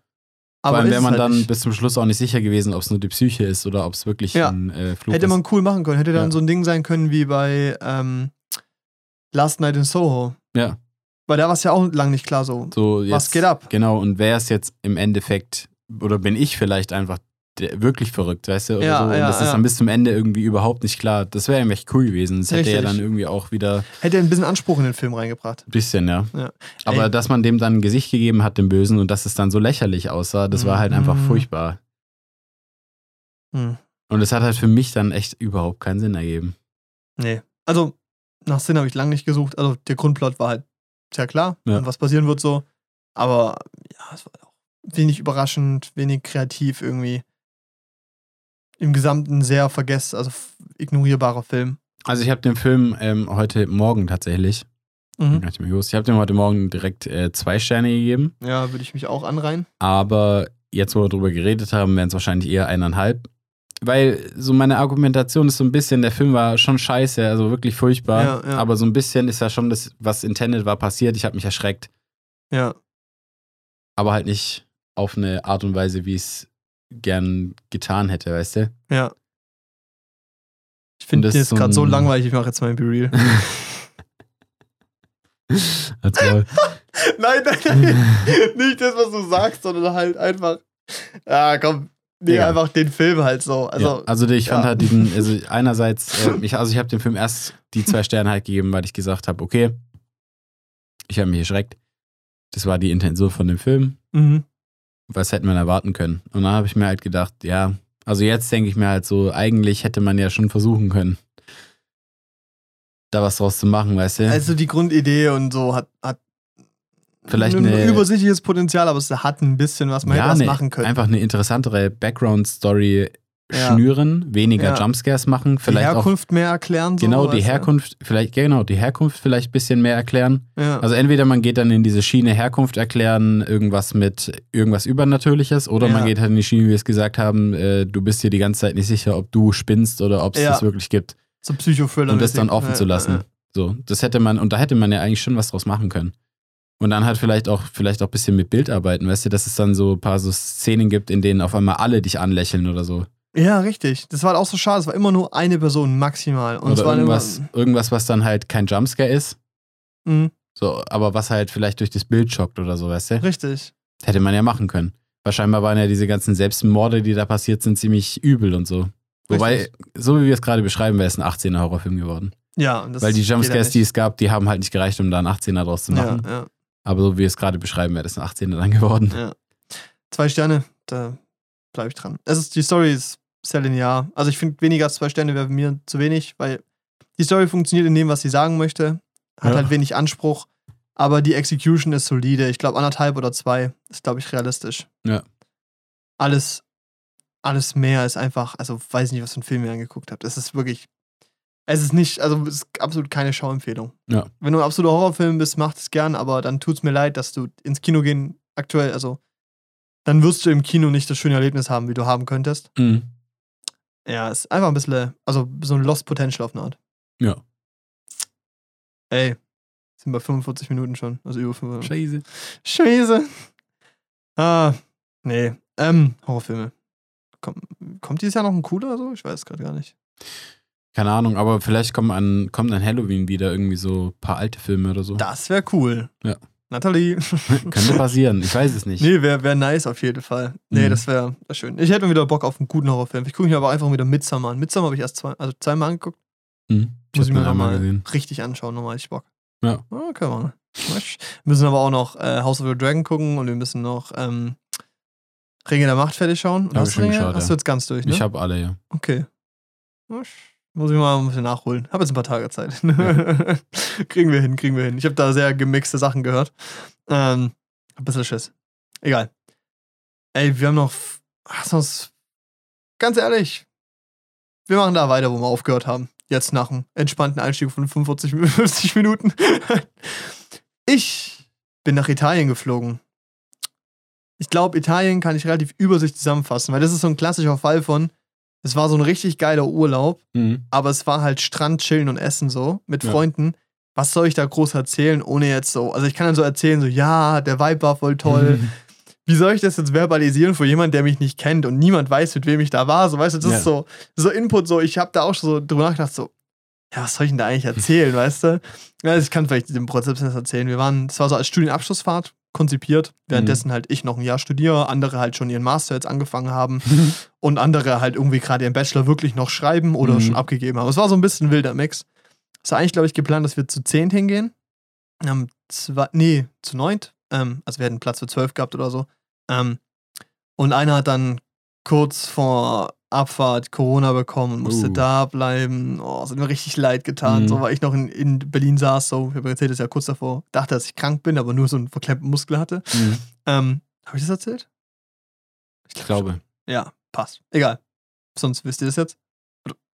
Aber allem ist wäre man halt dann nicht. bis zum Schluss auch nicht sicher gewesen, ob es nur die Psyche ist oder ob es wirklich Ja. ein äh, Flug Hätte ist. man cool machen können. Hätte dann Ja. so ein Ding sein können wie bei ähm, Last Night in Soho. Ja. Weil da war es ja auch lang nicht klar so. So jetzt, Was geht ab? Genau, und wäre es jetzt im Endeffekt, oder bin ich vielleicht einfach wirklich verrückt, weißt du? Oder Ja, so. Und ja, das ist ja. dann bis zum Ende irgendwie überhaupt nicht klar. Das wäre ja echt cool gewesen. Das hätte ja Richtig. dann irgendwie auch wieder Hätte ein bisschen Anspruch in den Film reingebracht. ein bisschen, ja. Ja. Aber Ey. dass man dem dann ein Gesicht gegeben hat, dem Bösen, und dass es dann so lächerlich aussah, das war halt einfach Mhm. furchtbar. Hm. Und es hat halt für mich dann echt überhaupt keinen Sinn ergeben. Nee. Also, nach Sinn habe ich lange nicht gesucht. Also, der Grundplot war halt sehr klar, Ja. und was passieren wird so. Aber ja, es war auch wenig überraschend, wenig kreativ irgendwie. Im Gesamten sehr vergess, also ignorierbarer Film. Also ich habe den Film ähm, heute Morgen tatsächlich, Mhm. ich habe dem heute Morgen direkt äh, zwei Sterne gegeben. Ja, würde ich mich auch anreihen. Aber jetzt, wo wir drüber geredet haben, wären es wahrscheinlich eher eineinhalb. Weil so meine Argumentation ist so ein bisschen, der Film war schon scheiße, also wirklich furchtbar. Ja, ja. Aber so ein bisschen ist ja schon das, was intended war, passiert. Ich habe mich erschreckt. Ja. Aber halt nicht auf eine Art und Weise, wie ich es gern getan hätte, weißt du? Ja. Ich finde das jetzt gerade so so ein- langweilig, ich mache jetzt mal ein Be Real. Also, nein, nein, nein. Nicht das, was du sagst, sondern halt einfach. Ja, komm. Nee, Ja. einfach den Film halt so. Also, ja, also ich fand ja. halt diesen, also einerseits, äh, ich, also ich habe dem Film erst die zwei Sterne halt gegeben, weil ich gesagt habe, okay, ich habe mich erschreckt. Das war die Intention von dem Film. mhm. was hätte man erwarten können? Und dann habe ich mir halt gedacht, ja, also jetzt denke ich mir halt so, eigentlich hätte man ja schon versuchen können, da was draus zu machen, weißt du? Also die Grundidee und so hat, hat Vielleicht ein eine- übersichtliches Potenzial, aber es hat ein bisschen was, man hätte was eine- machen können. Einfach eine interessantere Background-Story Ja. schnüren, weniger Ja. Jumpscares machen, die vielleicht auch Herkunft mehr erklären. So, genau die du? Herkunft, vielleicht genau die Herkunft vielleicht ein bisschen mehr erklären. Ja. Also entweder man geht dann in diese Schiene Herkunft erklären, irgendwas mit irgendwas Übernatürliches, oder man Ja. geht halt in die Schiene, wie wir es gesagt haben, äh, du bist dir die ganze Zeit nicht sicher, ob du spinnst oder ob es Ja. das wirklich gibt. so Psychothriller. und das dann offen ja, zu lassen. Ja, So, das hätte man, und da hätte man ja eigentlich schon was draus machen können. Und dann halt vielleicht auch, vielleicht auch ein bisschen mit Bild arbeiten, weißt du, dass es dann so ein paar so Szenen gibt, in denen auf einmal alle dich anlächeln oder so. ja. richtig. Das war halt auch so schade. Es war immer nur eine Person maximal. Und oder irgendwas, immer. irgendwas, was dann halt kein Jumpscare ist, Mhm, so, aber was halt vielleicht durch das Bild schockt oder so, weißt du? richtig. Hätte man ja machen können. Wahrscheinlich waren ja diese ganzen Selbstmorde, die da passiert sind, ziemlich übel und so. Wobei, Richtig. so wie wir es gerade beschreiben, wäre es ein 18er Horrorfilm geworden. Ja, und das Weil die Jumpscares, die es gab, die haben halt nicht gereicht, um da einen 18er draus zu machen. Ja, ja. Aber so wie wir es gerade beschreiben, wäre das ein 18er dann geworden. Ja. Zwei Sterne, da bleibe ich dran. Es ist, die Story ist sehr linear. Also ich finde, weniger als zwei Sterne wäre mir zu wenig, weil die Story funktioniert in dem, was sie sagen möchte. Hat Ja. halt wenig Anspruch. Aber die Execution ist solide. Ich glaube, anderthalb oder zwei ist, glaube ich, realistisch. Ja. Alles, alles mehr ist einfach, also weiß nicht, was für einen Film ihr angeguckt habt. Es ist wirklich, es ist nicht, also es ist absolut keine Schauempfehlung. Ja. Wenn du ein absoluter Horrorfilm bist, mach es gern, aber dann tut's mir leid, dass du ins Kino gehen aktuell, also dann wirst du im Kino nicht das schöne Erlebnis haben, wie du haben könntest. Mhm. Ja, ist einfach ein bisschen, also so ein Lost Potential auf eine Art. Ja. Ey, sind bei 45 Minuten schon, also über 45. Scheiße. Scheiße. Ah, nee. Ähm, Horrorfilme. Komm, kommt dieses Jahr noch ein cooler oder so? Ich weiß gerade gar nicht. Keine Ahnung, aber vielleicht kommt an, kommt an Halloween wieder irgendwie so ein paar alte Filme oder so. Das wäre cool. Ja. Nathalie. Könnte passieren, ich weiß es nicht. Nee, wäre wär nice auf jeden Fall. Nee, Mhm. das wäre wär schön. Ich hätte mal wieder Bock auf einen guten Horrorfilm. Ich gucke mir aber einfach wieder Midsommar an. Midsommar habe ich erst zwei, also zweimal angeguckt. Hm. Ich Muss ich mir nochmal richtig anschauen, nochmal ich Bock. Ja. Okay, wir müssen aber auch noch äh, House of the Dragon gucken und wir müssen noch ähm, Ringe der Macht fertig schauen. Hast ich du schon Ringe? geschaut, Hast du jetzt ganz durch, ne? Ich habe alle, ja. Okay. Muss ich mal ein bisschen nachholen. Habe jetzt ein paar Tage Zeit. kriegen wir hin, kriegen wir hin. Ich habe da sehr gemixte Sachen gehört. Ähm, ein bisschen Schiss. Egal. Ey, wir haben noch. Ach, sonst. Ganz ehrlich. Wir machen da weiter, wo wir aufgehört haben. Jetzt nach einem entspannten Einstieg von 45, 50 Minuten. ich bin nach Italien geflogen. Ich glaube, Italien kann ich relativ übersichtlich zusammenfassen, weil das ist so ein klassischer Fall von, es war so ein richtig geiler Urlaub, Mhm. aber es war halt Strand, Chillen und Essen so mit Ja. Freunden. Was soll ich da groß erzählen, ohne jetzt so? Also ich kann dann so erzählen, so ja, der Vibe war voll toll. Wie soll ich das jetzt verbalisieren vor jemandem, der mich nicht kennt und niemand weiß, mit wem ich da war? So, weißt du, das Ja. ist so, so Input, so, ich habe da auch schon so drüber nachgedacht, so, ja, was soll ich denn da eigentlich erzählen, weißt du? Ja, ich kann vielleicht den Prozess erzählen. Wir waren, es war so als Studienabschlussfahrt konzipiert, währenddessen halt ich noch ein Jahr studiere, andere halt schon ihren Master jetzt angefangen haben und andere halt irgendwie gerade ihren Bachelor wirklich noch schreiben oder Mhm. schon abgegeben haben. Es war so ein bisschen ein wilder Mix. Es war eigentlich, glaube ich, geplant, dass wir zu zehn hingehen. Haben zwei, nee, zu neunt. Ähm, also wir hätten Platz für zwölf gehabt oder so. Ähm, und einer hat dann kurz vor Abfahrt Corona bekommen und musste Uh. da bleiben. Oh, es hat mir richtig leid getan. Mhm. So, weil ich noch in, in Berlin saß, so, ich habe erzählt, dass ich ja kurz davor dachte, dass ich krank bin, aber nur so einen verklemmten Muskel hatte. Mhm. Ähm, habe ich das erzählt? Ich glaube. Ja, passt. Egal. Sonst wisst ihr das jetzt.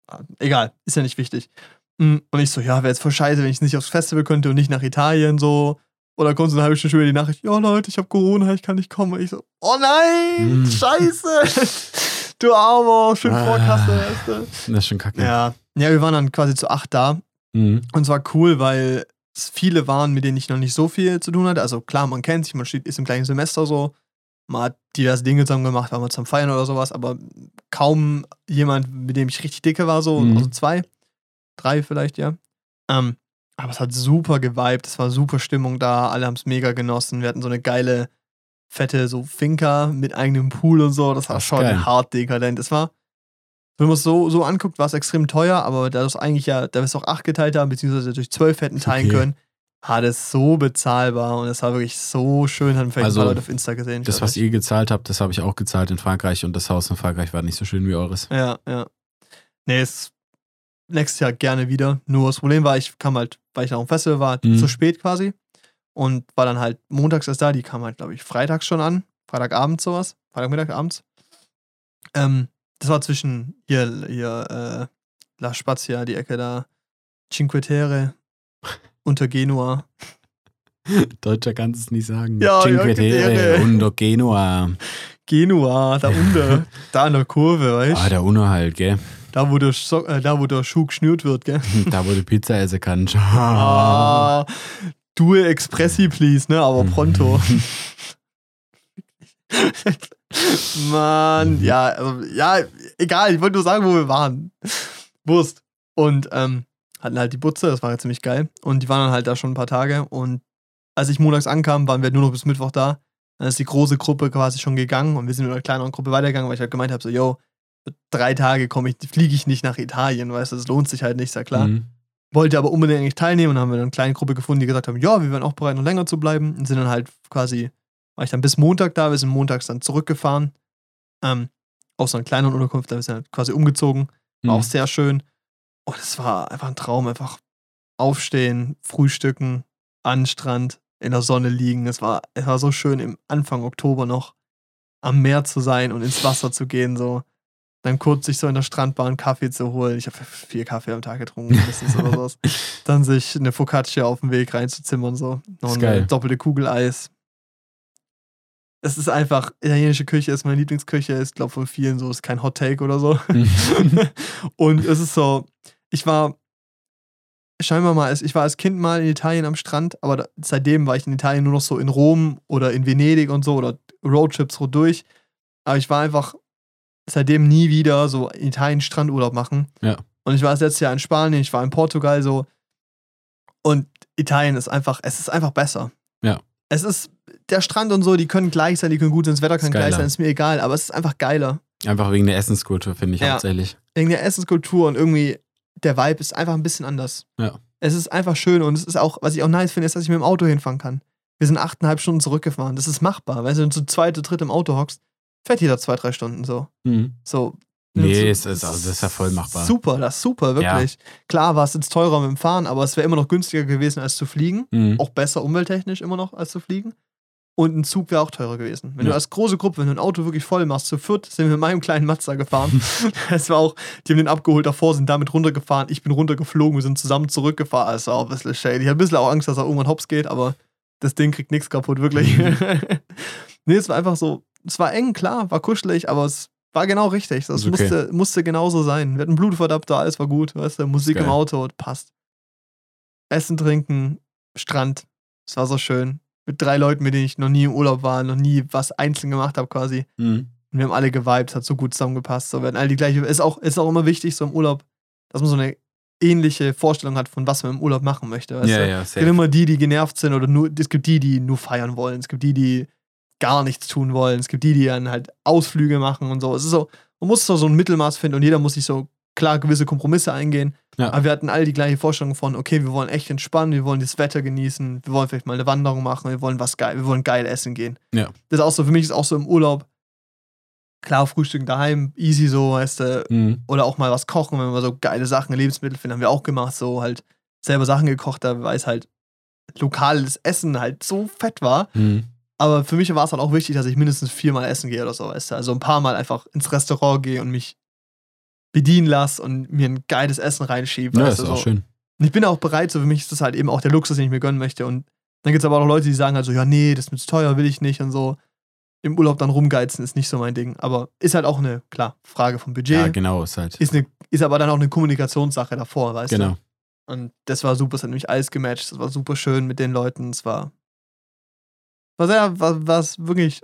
Ah, Egal, ist ja nicht wichtig. Mm, Und ich so, ja, wäre jetzt voll scheiße, wenn ich nicht aufs Festival könnte und nicht nach Italien so. Oder kommt so eine halbe Stunde später die Nachricht, ja Leute, ich habe Corona, ich kann nicht kommen. Und ich so, oh nein, Mm. scheiße. du Armer, schön Ah. Vorkasse, weißt du. Das ist schon kacke. Ja. ja, wir waren dann quasi zu acht da. Mhm. Und es war cool, weil es viele waren, mit denen ich noch nicht so viel zu tun hatte. Also klar, man kennt sich, man steht, ist im gleichen Semester so. Man hat diverse Dinge zusammen gemacht, war mal zum Feiern oder sowas, aber kaum jemand, mit dem ich richtig dicke war, so, Mhm. also zwei, drei vielleicht, ja. Ähm, aber es hat super geweibt, es war super Stimmung da, alle haben es mega genossen. Wir hatten so eine geile, fette, so Finca mit eigenem Pool und so. Das war Das schon geil. hart dekadent. Es war, wenn man es so, so anguckt, war es extrem teuer, aber da das eigentlich ja, da wir es auch acht geteilt haben, beziehungsweise durch zwölf hätten teilen okay. können, hat es so bezahlbar und es war wirklich so schön, haben vielleicht Also, ein paar Leute auf Insta gesehen. Das, was ihr gezahlt habt, das habe ich auch gezahlt in Frankreich und das Haus in Frankreich war nicht so schön wie eures. Ja, ja. Nee, es nächstes Jahr gerne wieder. Nur das Problem war, ich kam halt, weil ich noch am Festival war, Mhm. zu spät quasi. Und war dann halt montags erst da. Die kam halt, glaube ich, freitags schon an. Freitagabend sowas. Freitagmittag abends. Ähm, das war zwischen hier, hier, äh, La Spezia, die Ecke da. Cinque Terre. Unter Genua. Deutscher kannst es nicht sagen. Ja, Cinque ja, Terre. Undo Genua. Genua, da unten. da an der Kurve, weißt Ah, der Uno halt, gell? Da, wo der, so äh, da, wo der Schuh geschnürt wird, gell? Da, wo du Pizza essen kannst. Ah, Due Expressi, please, ne? Aber pronto. Mann, ja, also, ja, egal, ich wollte nur sagen, wo wir waren. Wurst. Und ähm, hatten halt die Butze, das war ja ziemlich geil. Und die waren dann halt da schon ein paar Tage. Und als ich montags ankam, waren wir nur noch bis Mittwoch da. Dann ist die große Gruppe quasi schon gegangen und wir sind mit einer kleineren Gruppe weitergegangen, weil ich halt gemeint habe, so, yo, drei Tage komme ich, fliege ich nicht nach Italien, weißt du, das lohnt sich halt nicht, ist ja klar Mhm. Wollte aber unbedingt eigentlich teilnehmen und haben wir dann eine kleine Gruppe gefunden, die gesagt haben, ja, wir wären auch bereit, noch länger zu bleiben und sind dann halt quasi, war ich dann bis Montag da, wir sind montags dann zurückgefahren, ähm, aus so einer kleineren Unterkunft, da wir sind halt quasi umgezogen, war Mhm. auch sehr schön und es war einfach ein Traum, einfach aufstehen, frühstücken, an den Strand, in der Sonne liegen, es war, es war so schön im Anfang Oktober noch am Meer zu sein und ins Wasser zu gehen, so dann kurz sich so in der Strandbahn Kaffee zu holen. Ich habe vier Kaffee am Tag getrunken, mindestens oder sowas. Dann sich eine Focaccia auf dem Weg reinzuzimmern, so. Noch eine doppelte Kugel Eis. Es ist einfach, italienische Küche ist meine Lieblingsküche, ist, glaube von vielen so, ist kein Hot Take oder so. Und es ist so, ich war, scheinbar mal, ich war als Kind mal in Italien am Strand, aber da, seitdem war ich in Italien nur noch so in Rom oder in Venedig und so oder Roadtrips so durch. Aber ich war einfach seitdem nie wieder so in Italien Strandurlaub machen. Ja. Und ich war das letzte Jahr in Spanien, ich war in Portugal so. Und Italien ist einfach, es ist einfach besser. Ja. Es ist, der Strand und so, die können gleich sein, die können gut sein, das Wetter kann gleich sein, ist mir egal, aber es ist einfach geiler. Einfach wegen der Essenskultur, finde ich Ja. hauptsächlich. Wegen der Essenskultur und irgendwie der Vibe ist einfach ein bisschen anders. Ja. Es ist einfach schön und es ist auch, was ich auch nice finde, ist, dass ich mit dem Auto hinfahren kann. Wir sind achteinhalb Stunden zurückgefahren. Das ist machbar. Wenn du zu zweit, dritt im Auto hockst, fährt jeder zwei, drei Stunden so. Mhm. So. Nee, So- es ist- also das ist ja voll machbar. Super, das ist super, wirklich. Klar war es jetzt teurer mit dem Fahren, aber es wäre immer noch günstiger gewesen als zu fliegen. Mhm. Auch besser umwelttechnisch immer noch als zu fliegen. Und ein Zug wäre auch teurer gewesen. Wenn Ja. du als große Gruppe, wenn du ein Auto wirklich voll machst, zu viert sind wir mit meinem kleinen Mazda gefahren. Es war auch, die haben den abgeholt davor, sind damit runtergefahren. Ich bin runtergeflogen, wir sind zusammen zurückgefahren. Es war auch ein bisschen shady. Ich habe ein bisschen auch Angst, dass er irgendwann hops geht, aber das Ding kriegt nichts kaputt, wirklich. Mhm. nee, es war einfach so, es war eng, klar, war kuschelig, aber es war genau richtig. Das okay. musste, musste genauso sein. Wir hatten Bluetooth-Adapter, alles war gut, weißt du, Musik im. Auto, passt. Essen, trinken, Strand, es war so schön. Mit drei Leuten, mit denen ich noch nie im Urlaub war, noch nie was einzeln gemacht habe quasi. Mhm. Und wir haben alle geweibt, hat so gut zusammengepasst. So, wir hatten alle die gleiche, ist auch, ist auch immer wichtig, so im Urlaub, dass man so eine ähnliche Vorstellung hat, von was man im Urlaub machen möchte. Weißt Ja, du? ja, Es gibt safe. immer die, die genervt sind oder nur, es gibt die, die nur feiern wollen. Es gibt die, die gar nichts tun wollen. Es gibt die, die dann halt Ausflüge machen und so. Es ist so, man muss so, so ein Mittelmaß finden und jeder muss sich so klar gewisse Kompromisse eingehen. Ja. Aber wir hatten alle die gleiche Vorstellung von, okay, wir wollen echt entspannen, wir wollen das Wetter genießen, wir wollen vielleicht mal eine Wanderung machen, wir wollen was geil, wir wollen geil essen gehen. Ja. Das ist auch so, für mich ist auch so im Urlaub, klar, Frühstücken daheim, easy so, weißt du, Mhm. oder auch mal was kochen, wenn wir so geile Sachen, Lebensmittel finden, haben wir auch gemacht, so halt selber Sachen gekocht, da weil es halt lokales Essen halt so fett war. Mhm. Aber für mich war es halt auch wichtig, dass ich mindestens viermal essen gehe oder so, weißt du. Also ein paar Mal einfach ins Restaurant gehe und mich bedienen lasse und mir ein geiles Essen reinschiebe. Ja, weißt ist du, auch so. schön. Und ich bin auch bereit, so für mich ist das halt eben auch der Luxus, den ich mir gönnen möchte. Und dann gibt es aber auch Leute, die sagen halt so, ja, nee, das ist mir zu teuer, will ich nicht und so. Im Urlaub dann rumgeizen ist nicht so mein Ding. Aber ist halt auch eine, klar, Frage vom Budget. Ja, genau, ist halt. ist, eine, ist aber dann auch eine Kommunikationssache davor, weißt Genau. du? Und das war super, es hat nämlich alles gematcht, das war super schön mit den Leuten, es war, war sehr, war, war es wirklich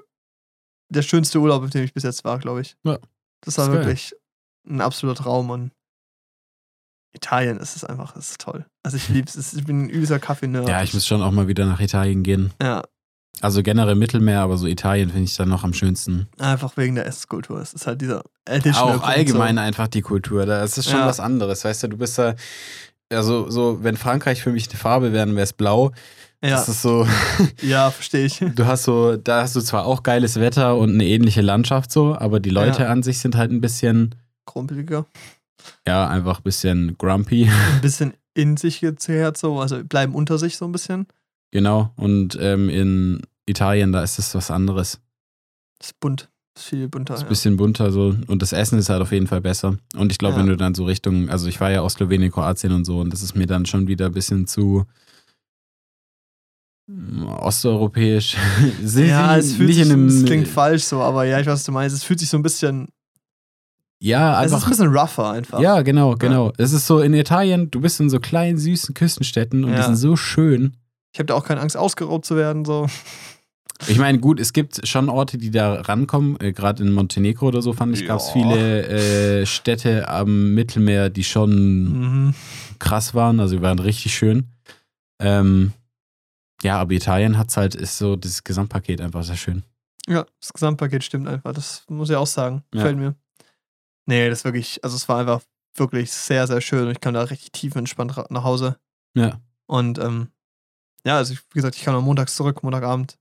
der schönste Urlaub, auf dem ich bis jetzt war, glaube ich. Ja. Das war geil. wirklich ein absoluter Traum und Italien ist es einfach, es ist toll. Also ich liebe es, ich bin ein übelster Kaffee-Nerd. Ja, ich muss schon auch mal wieder nach Italien gehen. Ja, Also generell Mittelmeer, aber so Italien finde ich dann noch am schönsten. einfach wegen der Essenskultur. Es ist halt dieser additional Auch allgemein einfach die Kultur. Das ist schon Ja. was anderes. Weißt du, du bist da. Also, so, wenn Frankreich für mich eine Farbe wäre, wäre es blau. Ja, Das ist so, ja verstehe ich. du hast so, da hast du zwar auch geiles Wetter und eine ähnliche Landschaft so, aber die Leute Ja. an sich sind halt ein bisschen, Krumpeliger. ja, einfach ein bisschen grumpy. Ein bisschen in sich gezehrt, so, also bleiben unter sich so ein bisschen. Genau. Und ähm, in Italien, da ist es was anderes. ist bunt. Ist viel bunter. Ist ein Ja. bisschen bunter so. Und das Essen ist halt auf jeden Fall besser. Und ich glaube, Ja. wenn du dann so Richtung, also ich war ja aus Slowenien, Kroatien und so, und das ist mir dann schon wieder ein bisschen zu osteuropäisch. Ja, es fühlt nicht sich, in einem, es klingt falsch so, aber ja, ich weiß, was du meinst. Es fühlt sich so ein bisschen, Ja, es ist ein einfach. bisschen rougher einfach. Ja, genau, genau. Es ist so in Italien, du bist in so kleinen, süßen Küstenstädten und die Ja. sind so schön. Ich habe da auch keine Angst, ausgeraubt zu werden, so. Ich meine, gut, es gibt schon Orte, die da rankommen. Äh, Gerade in Montenegro oder so fand ich, gab es Ja. viele äh, Städte am Mittelmeer, die schon Mhm. krass waren. Also die waren richtig schön. Ähm, ja, aber Italien hat's halt, ist so das Gesamtpaket einfach sehr schön. Ja, das Gesamtpaket stimmt einfach. Das muss ich auch sagen. Ja. Gefällt mir. Nee, das ist wirklich, also es war einfach wirklich sehr, sehr schön und ich kam da richtig tief entspannt nach Hause. Ja. Und ähm, ja, also ich, wie gesagt, ich kam am montags zurück, Montagabend.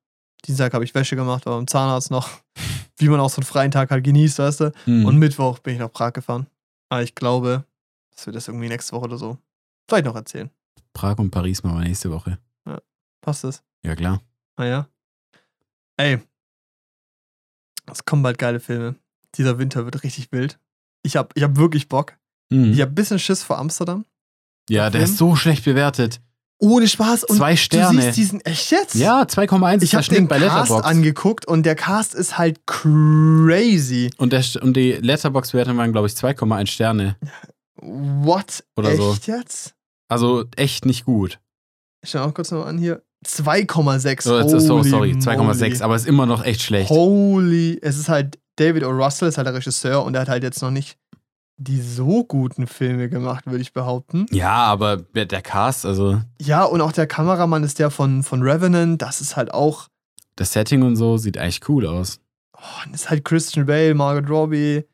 Dienstag habe ich Wäsche gemacht, war beim Zahnarzt noch. Wie man auch so einen freien Tag halt genießt, weißt du. Mhm. Und Mittwoch bin ich nach Prag gefahren. Aber ich glaube, dass wir das irgendwie nächste Woche oder so vielleicht noch erzählen. Prag und Paris machen wir nächste Woche. Passt das? Ja, klar. Naja. Ey. Es kommen bald geile Filme. Dieser Winter wird richtig wild. Ich hab, ich hab wirklich Bock. Mhm. Ich hab ein bisschen Schiss vor Amsterdam. ja, der Film? ist so schlecht bewertet. Ohne Spaß. Und Zwei Du Sterne. siehst diesen, echt jetzt? Ja, 2,1 Ich habe den bei Cast Letterboxd. angeguckt und der Cast ist halt crazy. Und, der, und die Letterbox-Wertung waren, glaube ich, 2,1 Sterne. What? Oder echt so. jetzt? Also echt nicht gut. Ich schau auch kurz noch an hier. 2,6. Oh, jetzt ist- so, Holy sorry, moly. 2,6, aber ist immer noch echt schlecht. Holy. Es ist halt David O. Russell ist halt der Regisseur und er hat halt jetzt noch nicht die so guten Filme gemacht, würde ich behaupten. Ja, aber der Cast, also Ja, und auch der Kameramann ist der von, von Revenant. Das ist halt auch, das Setting und so sieht eigentlich cool aus. oh, das ist halt Christian Bale, Margot Robbie,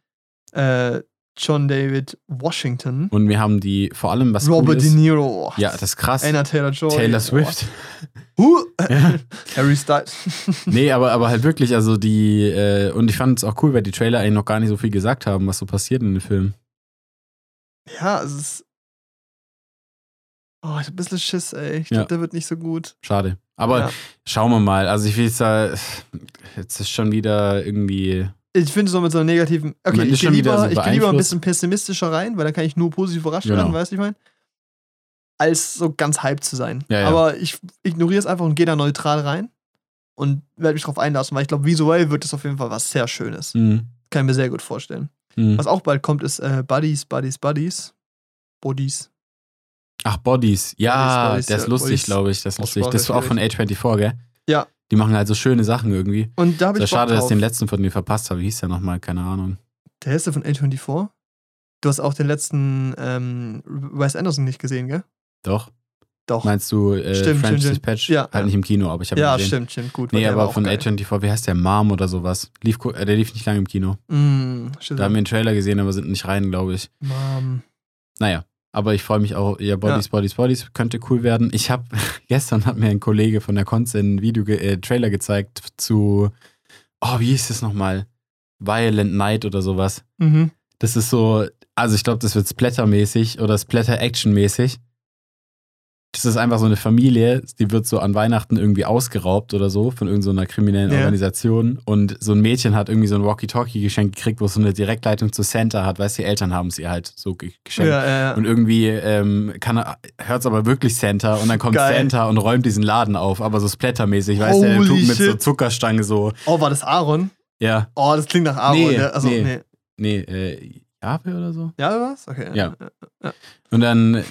äh, John David Washington, Und wir haben die, vor allem was cool Robert ist, De Niro. Ja, das ist krass. Anna Taylor-Joy. Taylor Oh. Huh. Ja. Harry Styles. Nee, aber, aber halt wirklich, also die, äh, und ich fand es auch cool, weil die Trailer eigentlich noch gar nicht so viel gesagt haben, was so passiert in dem Film. ja, es ist. Oh, ich hab ein bisschen Schiss, ey. Ich Ja. glaube, der wird nicht so gut. Schade. Aber Ja. schauen wir mal. Also ich will jetzt da, jetzt ist schon wieder irgendwie, Ich finde so mit so einer negativen. Okay, ich gehe lieber, so ich geh lieber ein bisschen pessimistischer rein, weil dann kann ich nur positiv überrascht Genau. werden, weißt du, ich meine? Als so ganz hyped zu sein. Ja, ja. Aber ich ignoriere es einfach und gehe da neutral rein und werde mich drauf einlassen, weil ich glaube, visuell wird es auf jeden Fall was sehr Schönes. mh, Kann ich mir sehr gut vorstellen. mh. Was auch bald kommt, ist äh, Buddies, Buddies, Buddies. Bodies. Ach, Bodies. Ja, Bodies, der ist lustig, glaube ich. Der ist lustig. Das war auch von A24, gell? Ja. Die machen halt so schöne Sachen irgendwie. Und da habe ich schade, dass ich den letzten von denen verpasst habe. Wie hieß der nochmal? Keine Ahnung. Der erste von A24. Du hast auch den letzten ähm, Wes Anderson nicht gesehen, gell? Doch. Doch. Meinst du äh, Stimmt, French stimmt. Dispatch? Ja. Halt nicht im Kino, aber ich habe ja, gesehen. stimmt, stimmt, gut. Nee, aber von geil. A24, wie heißt der? Mom oder sowas. Lief, äh, der lief nicht lange im Kino. Mm, stimmt. Da haben wir einen Trailer gesehen, aber sind nicht rein, glaube ich. Mom. Naja, aber ich freue mich auch. Ja, Bodies, Bodies, Bodies könnte cool werden. Ich habe, gestern hat mir ein Kollege von der Konz ein Video, äh, Trailer gezeigt zu, oh, wie hieß das nochmal? Violent Night oder sowas. Mhm. Das ist so, also ich glaube, das wird Splatter-mäßig oder Splatter-Action-mäßig. Das ist einfach so eine Familie, die wird so an Weihnachten irgendwie ausgeraubt oder so von irgendeiner kriminellen Ja. Organisation. Und so ein Mädchen hat irgendwie so ein Walkie-Talkie geschenkt gekriegt, wo es so eine Direktleitung zu Santa hat. Weißt du, die Eltern haben es ihr halt so ge geschenkt. Ja, ja. Und irgendwie ähm, hört es aber wirklich Santa und dann kommt Geil. Santa und räumt diesen Laden auf, aber so splattermäßig, weißt du, der tut mit so. Zuckerstange so. Oh, war das Aaron? Ja, Oh, das klingt nach Aaron. Nee, ne? Also, nee. nee. nee, äh, Jahwe oder so? Ja, was? Okay. Ja. Und dann,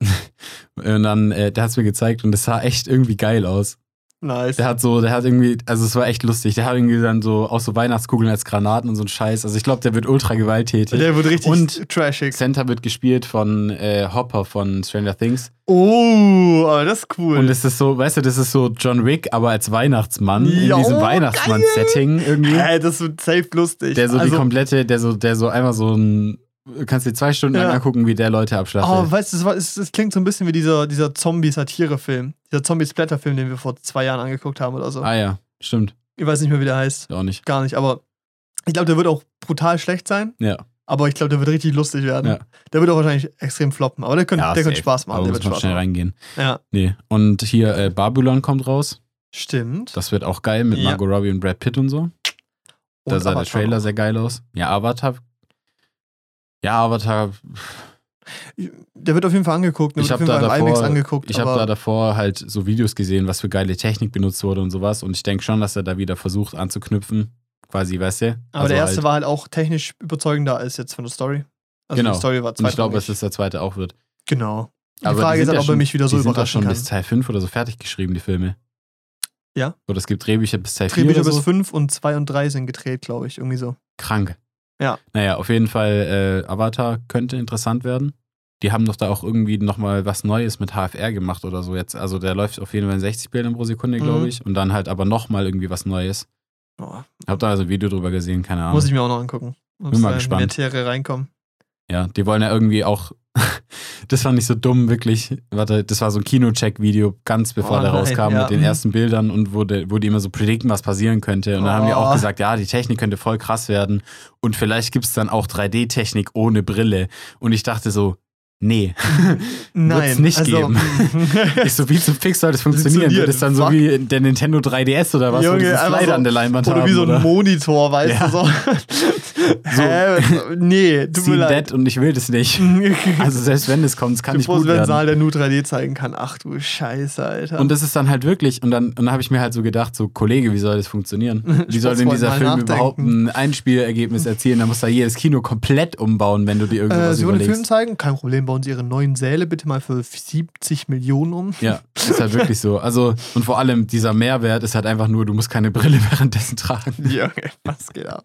und dann, äh, der hat es mir gezeigt und das sah echt irgendwie geil aus. Nice. Der hat so, der hat irgendwie, also es war echt lustig. Der hat irgendwie dann so auch so Weihnachtskugeln als Granaten und so ein Scheiß. Also ich glaube, der wird ultra gewalttätig. Der wird richtig Und- trashig. Santa wird gespielt von äh, Hopper von Stranger Things. Oh, aber das ist cool. Und es ist so, weißt du, das ist so John Wick, aber als Weihnachtsmann Jo, in diesem. Weihnachtsmann-Setting irgendwie. Hä, das wird safe lustig. Der so also, die komplette, der so, der so einmal so ein, kannst dir zwei Stunden Ja. lang angucken, wie der Leute abschlachtet. Oh, weißt du, es, es klingt so ein bisschen wie dieser, dieser Zombie-Satire-Film. Dieser Zombie-Splatter-Film, den wir vor zwei Jahren angeguckt haben oder so. ah ja, stimmt. Ich weiß nicht mehr, wie der heißt. Auch nicht. Gar nicht, aber ich glaube, der wird auch brutal schlecht sein. Ja. Aber ich glaube, der wird richtig lustig werden. Ja. Der wird auch wahrscheinlich extrem floppen. Aber der könnte, Ja, der könnte. Spaß machen. Aber Der muss wird Spaß schnell machen. reingehen. Ja, Nee. Und hier äh, Babylon kommt raus. stimmt. Das wird auch geil mit. Margot Robbie und Brad Pitt und so. Da Und sah der Avatar Trailer noch. sehr geil aus. Ja, Avatar. Ja, Avatar. Der wird auf jeden Fall angeguckt. Der Ich hab jeden da davor- angeguckt. Ich habe aber da davor halt so Videos gesehen, was für geile Technik benutzt wurde und sowas. Und ich denke schon, dass er da wieder versucht anzuknüpfen. Quasi, weißt du? aber Also der erste halt, war halt auch technisch überzeugender als jetzt von der Story. Also Genau. die Story war Und ich glaube, dass es der zweite auch wird. Genau. Die Aber Frage die ist sind halt, ob er mich wieder so die sind doch überraschen schon kann. bis Teil 5 oder so fertig geschrieben, die Filme. Ja. Oder es gibt Drehbücher bis Teil 4 Drehbücher bis so. 5 und 2 und 3 sind gedreht, glaube ich. Irgendwie so. Krank. Ja. Naja, auf jeden Fall, äh, Avatar könnte interessant werden. Die haben doch da auch irgendwie nochmal was Neues mit HFR gemacht oder so jetzt. Also der läuft auf jeden Fall in 60 Bildern pro Sekunde, glaube Mhm. ich. Und dann halt aber nochmal irgendwie was Neues. Oh, Hab da also ein Video drüber gesehen, keine Ahnung. muss ich mir auch noch angucken. Muss Bin mal gespannt. Reinkommen. Ja, die wollen ja irgendwie auch. das fand ich so dumm, wirklich. Warte, das war so ein Kino-Check-Video, ganz bevor Oh der nein, rauskam, ja. mit den ersten Bildern und wo, de, wo die immer so predikten, was passieren könnte. Und dann haben die auch Oh. gesagt, ja, die Technik könnte voll krass werden. Und vielleicht gibt es dann auch 3D-Technik ohne Brille. Und ich dachte so, nee. Nein, nicht also, geben. Ich so, wie zum Fix soll das funktionieren? Funktioniert, Wird es dann so fuck. wie der Nintendo 3DS oder was, wo Junge, einfach Slider so- an der Leinwand Oder haben? wie so ein oder? Monitor, weißt Ja. du so. Hä? Nee, tut mir leid. Und ich will das nicht. Also selbst wenn es kommt, es kann du nicht gut werden. Saal, der nur 3D zeigen kann. Ach du Scheiße, Alter. Und das ist dann halt wirklich, und dann, und dann habe ich mir halt so gedacht, so, Kollege, wie soll das funktionieren? Wie soll denn dieser Film nachdenken. überhaupt ein Einspielergebnis erzielen? Da muss da jedes Kino komplett umbauen, wenn du dir äh, irgendwas Sie wollen den Film überlegst. zeigen? Kein Problem, bauen sie ihre neuen Säle bitte mal für 70 Millionen um. Ja, ist halt wirklich so. Also, und vor allem dieser Mehrwert ist halt einfach nur, du musst keine Brille währenddessen tragen. Ja, okay, was geht ab?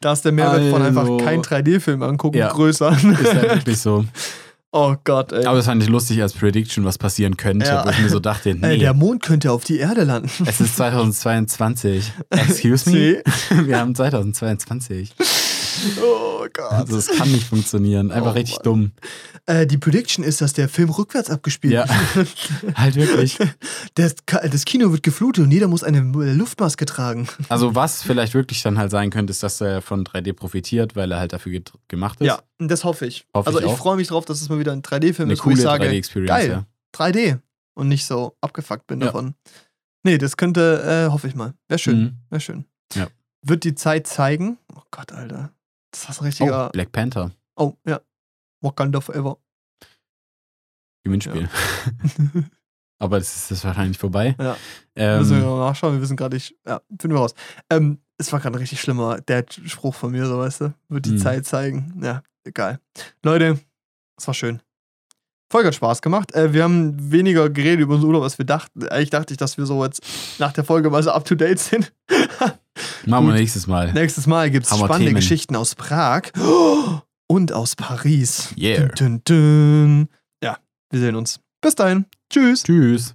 Da ist der Mehrwert von einfach Also- kein 3D-Film angucken Ja. größer. Ist halt wirklich so. oh Gott, ey. Aber das fand ich lustig als Prediction, was passieren könnte, Ja. wo ich mir so dachte, Ey, nee, der Mond könnte auf die Erde landen. es ist 2022. Excuse me? Wir haben 2022. Oh Gott. Also es kann nicht funktionieren. Einfach Oh richtig Mann. dumm. Äh, die Prediction ist, dass der Film rückwärts abgespielt Ja. wird. Halt wirklich. Das, das Kino wird geflutet und jeder muss eine Luftmaske tragen. Also was vielleicht wirklich dann halt sein könnte, ist, dass er von 3D profitiert, weil er halt dafür gemacht ist. Ja, das hoffe ich. Hoffe also ich ich, freue mich drauf, dass es mal wieder ein 3D-Film Eine ist, wo ich sage, 3D-Experience, geil. ja. 3D und nicht so abgefuckt bin Ja. davon. Nee, das könnte, äh, hoffe ich mal. Wäre schön, Mhm. wäre schön. Ja. Wird die Zeit zeigen. Oh Gott, Alter. Das ist ein Oh, richtiger. Black Panther. Oh, ja. Wakanda Forever. Gewinnspiel. Aber das ist das wahrscheinlich vorbei. Ja. Ähm, Müssen wir noch nachschauen, wir wissen gerade nicht. Ja, finden wir raus. Ähm, es war gerade ein richtig schlimmer Dad-Spruch von mir, so weißt du. Wird die Mhm. Zeit zeigen. Ja, egal. Leute, es war schön. Folge hat Spaß gemacht. Äh, wir haben weniger geredet über unseren Urlaub, als wir dachten. Eigentlich dachte ich, dass wir so jetzt nach der Folge mal so up to date sind. machen wir nächstes Mal. Nächstes Mal gibt es spannende Themen. Geschichten aus Prag und aus Paris. Yeah. Dün, dün, dün. Ja, wir sehen uns. Bis dahin. Tschüss. Tschüss.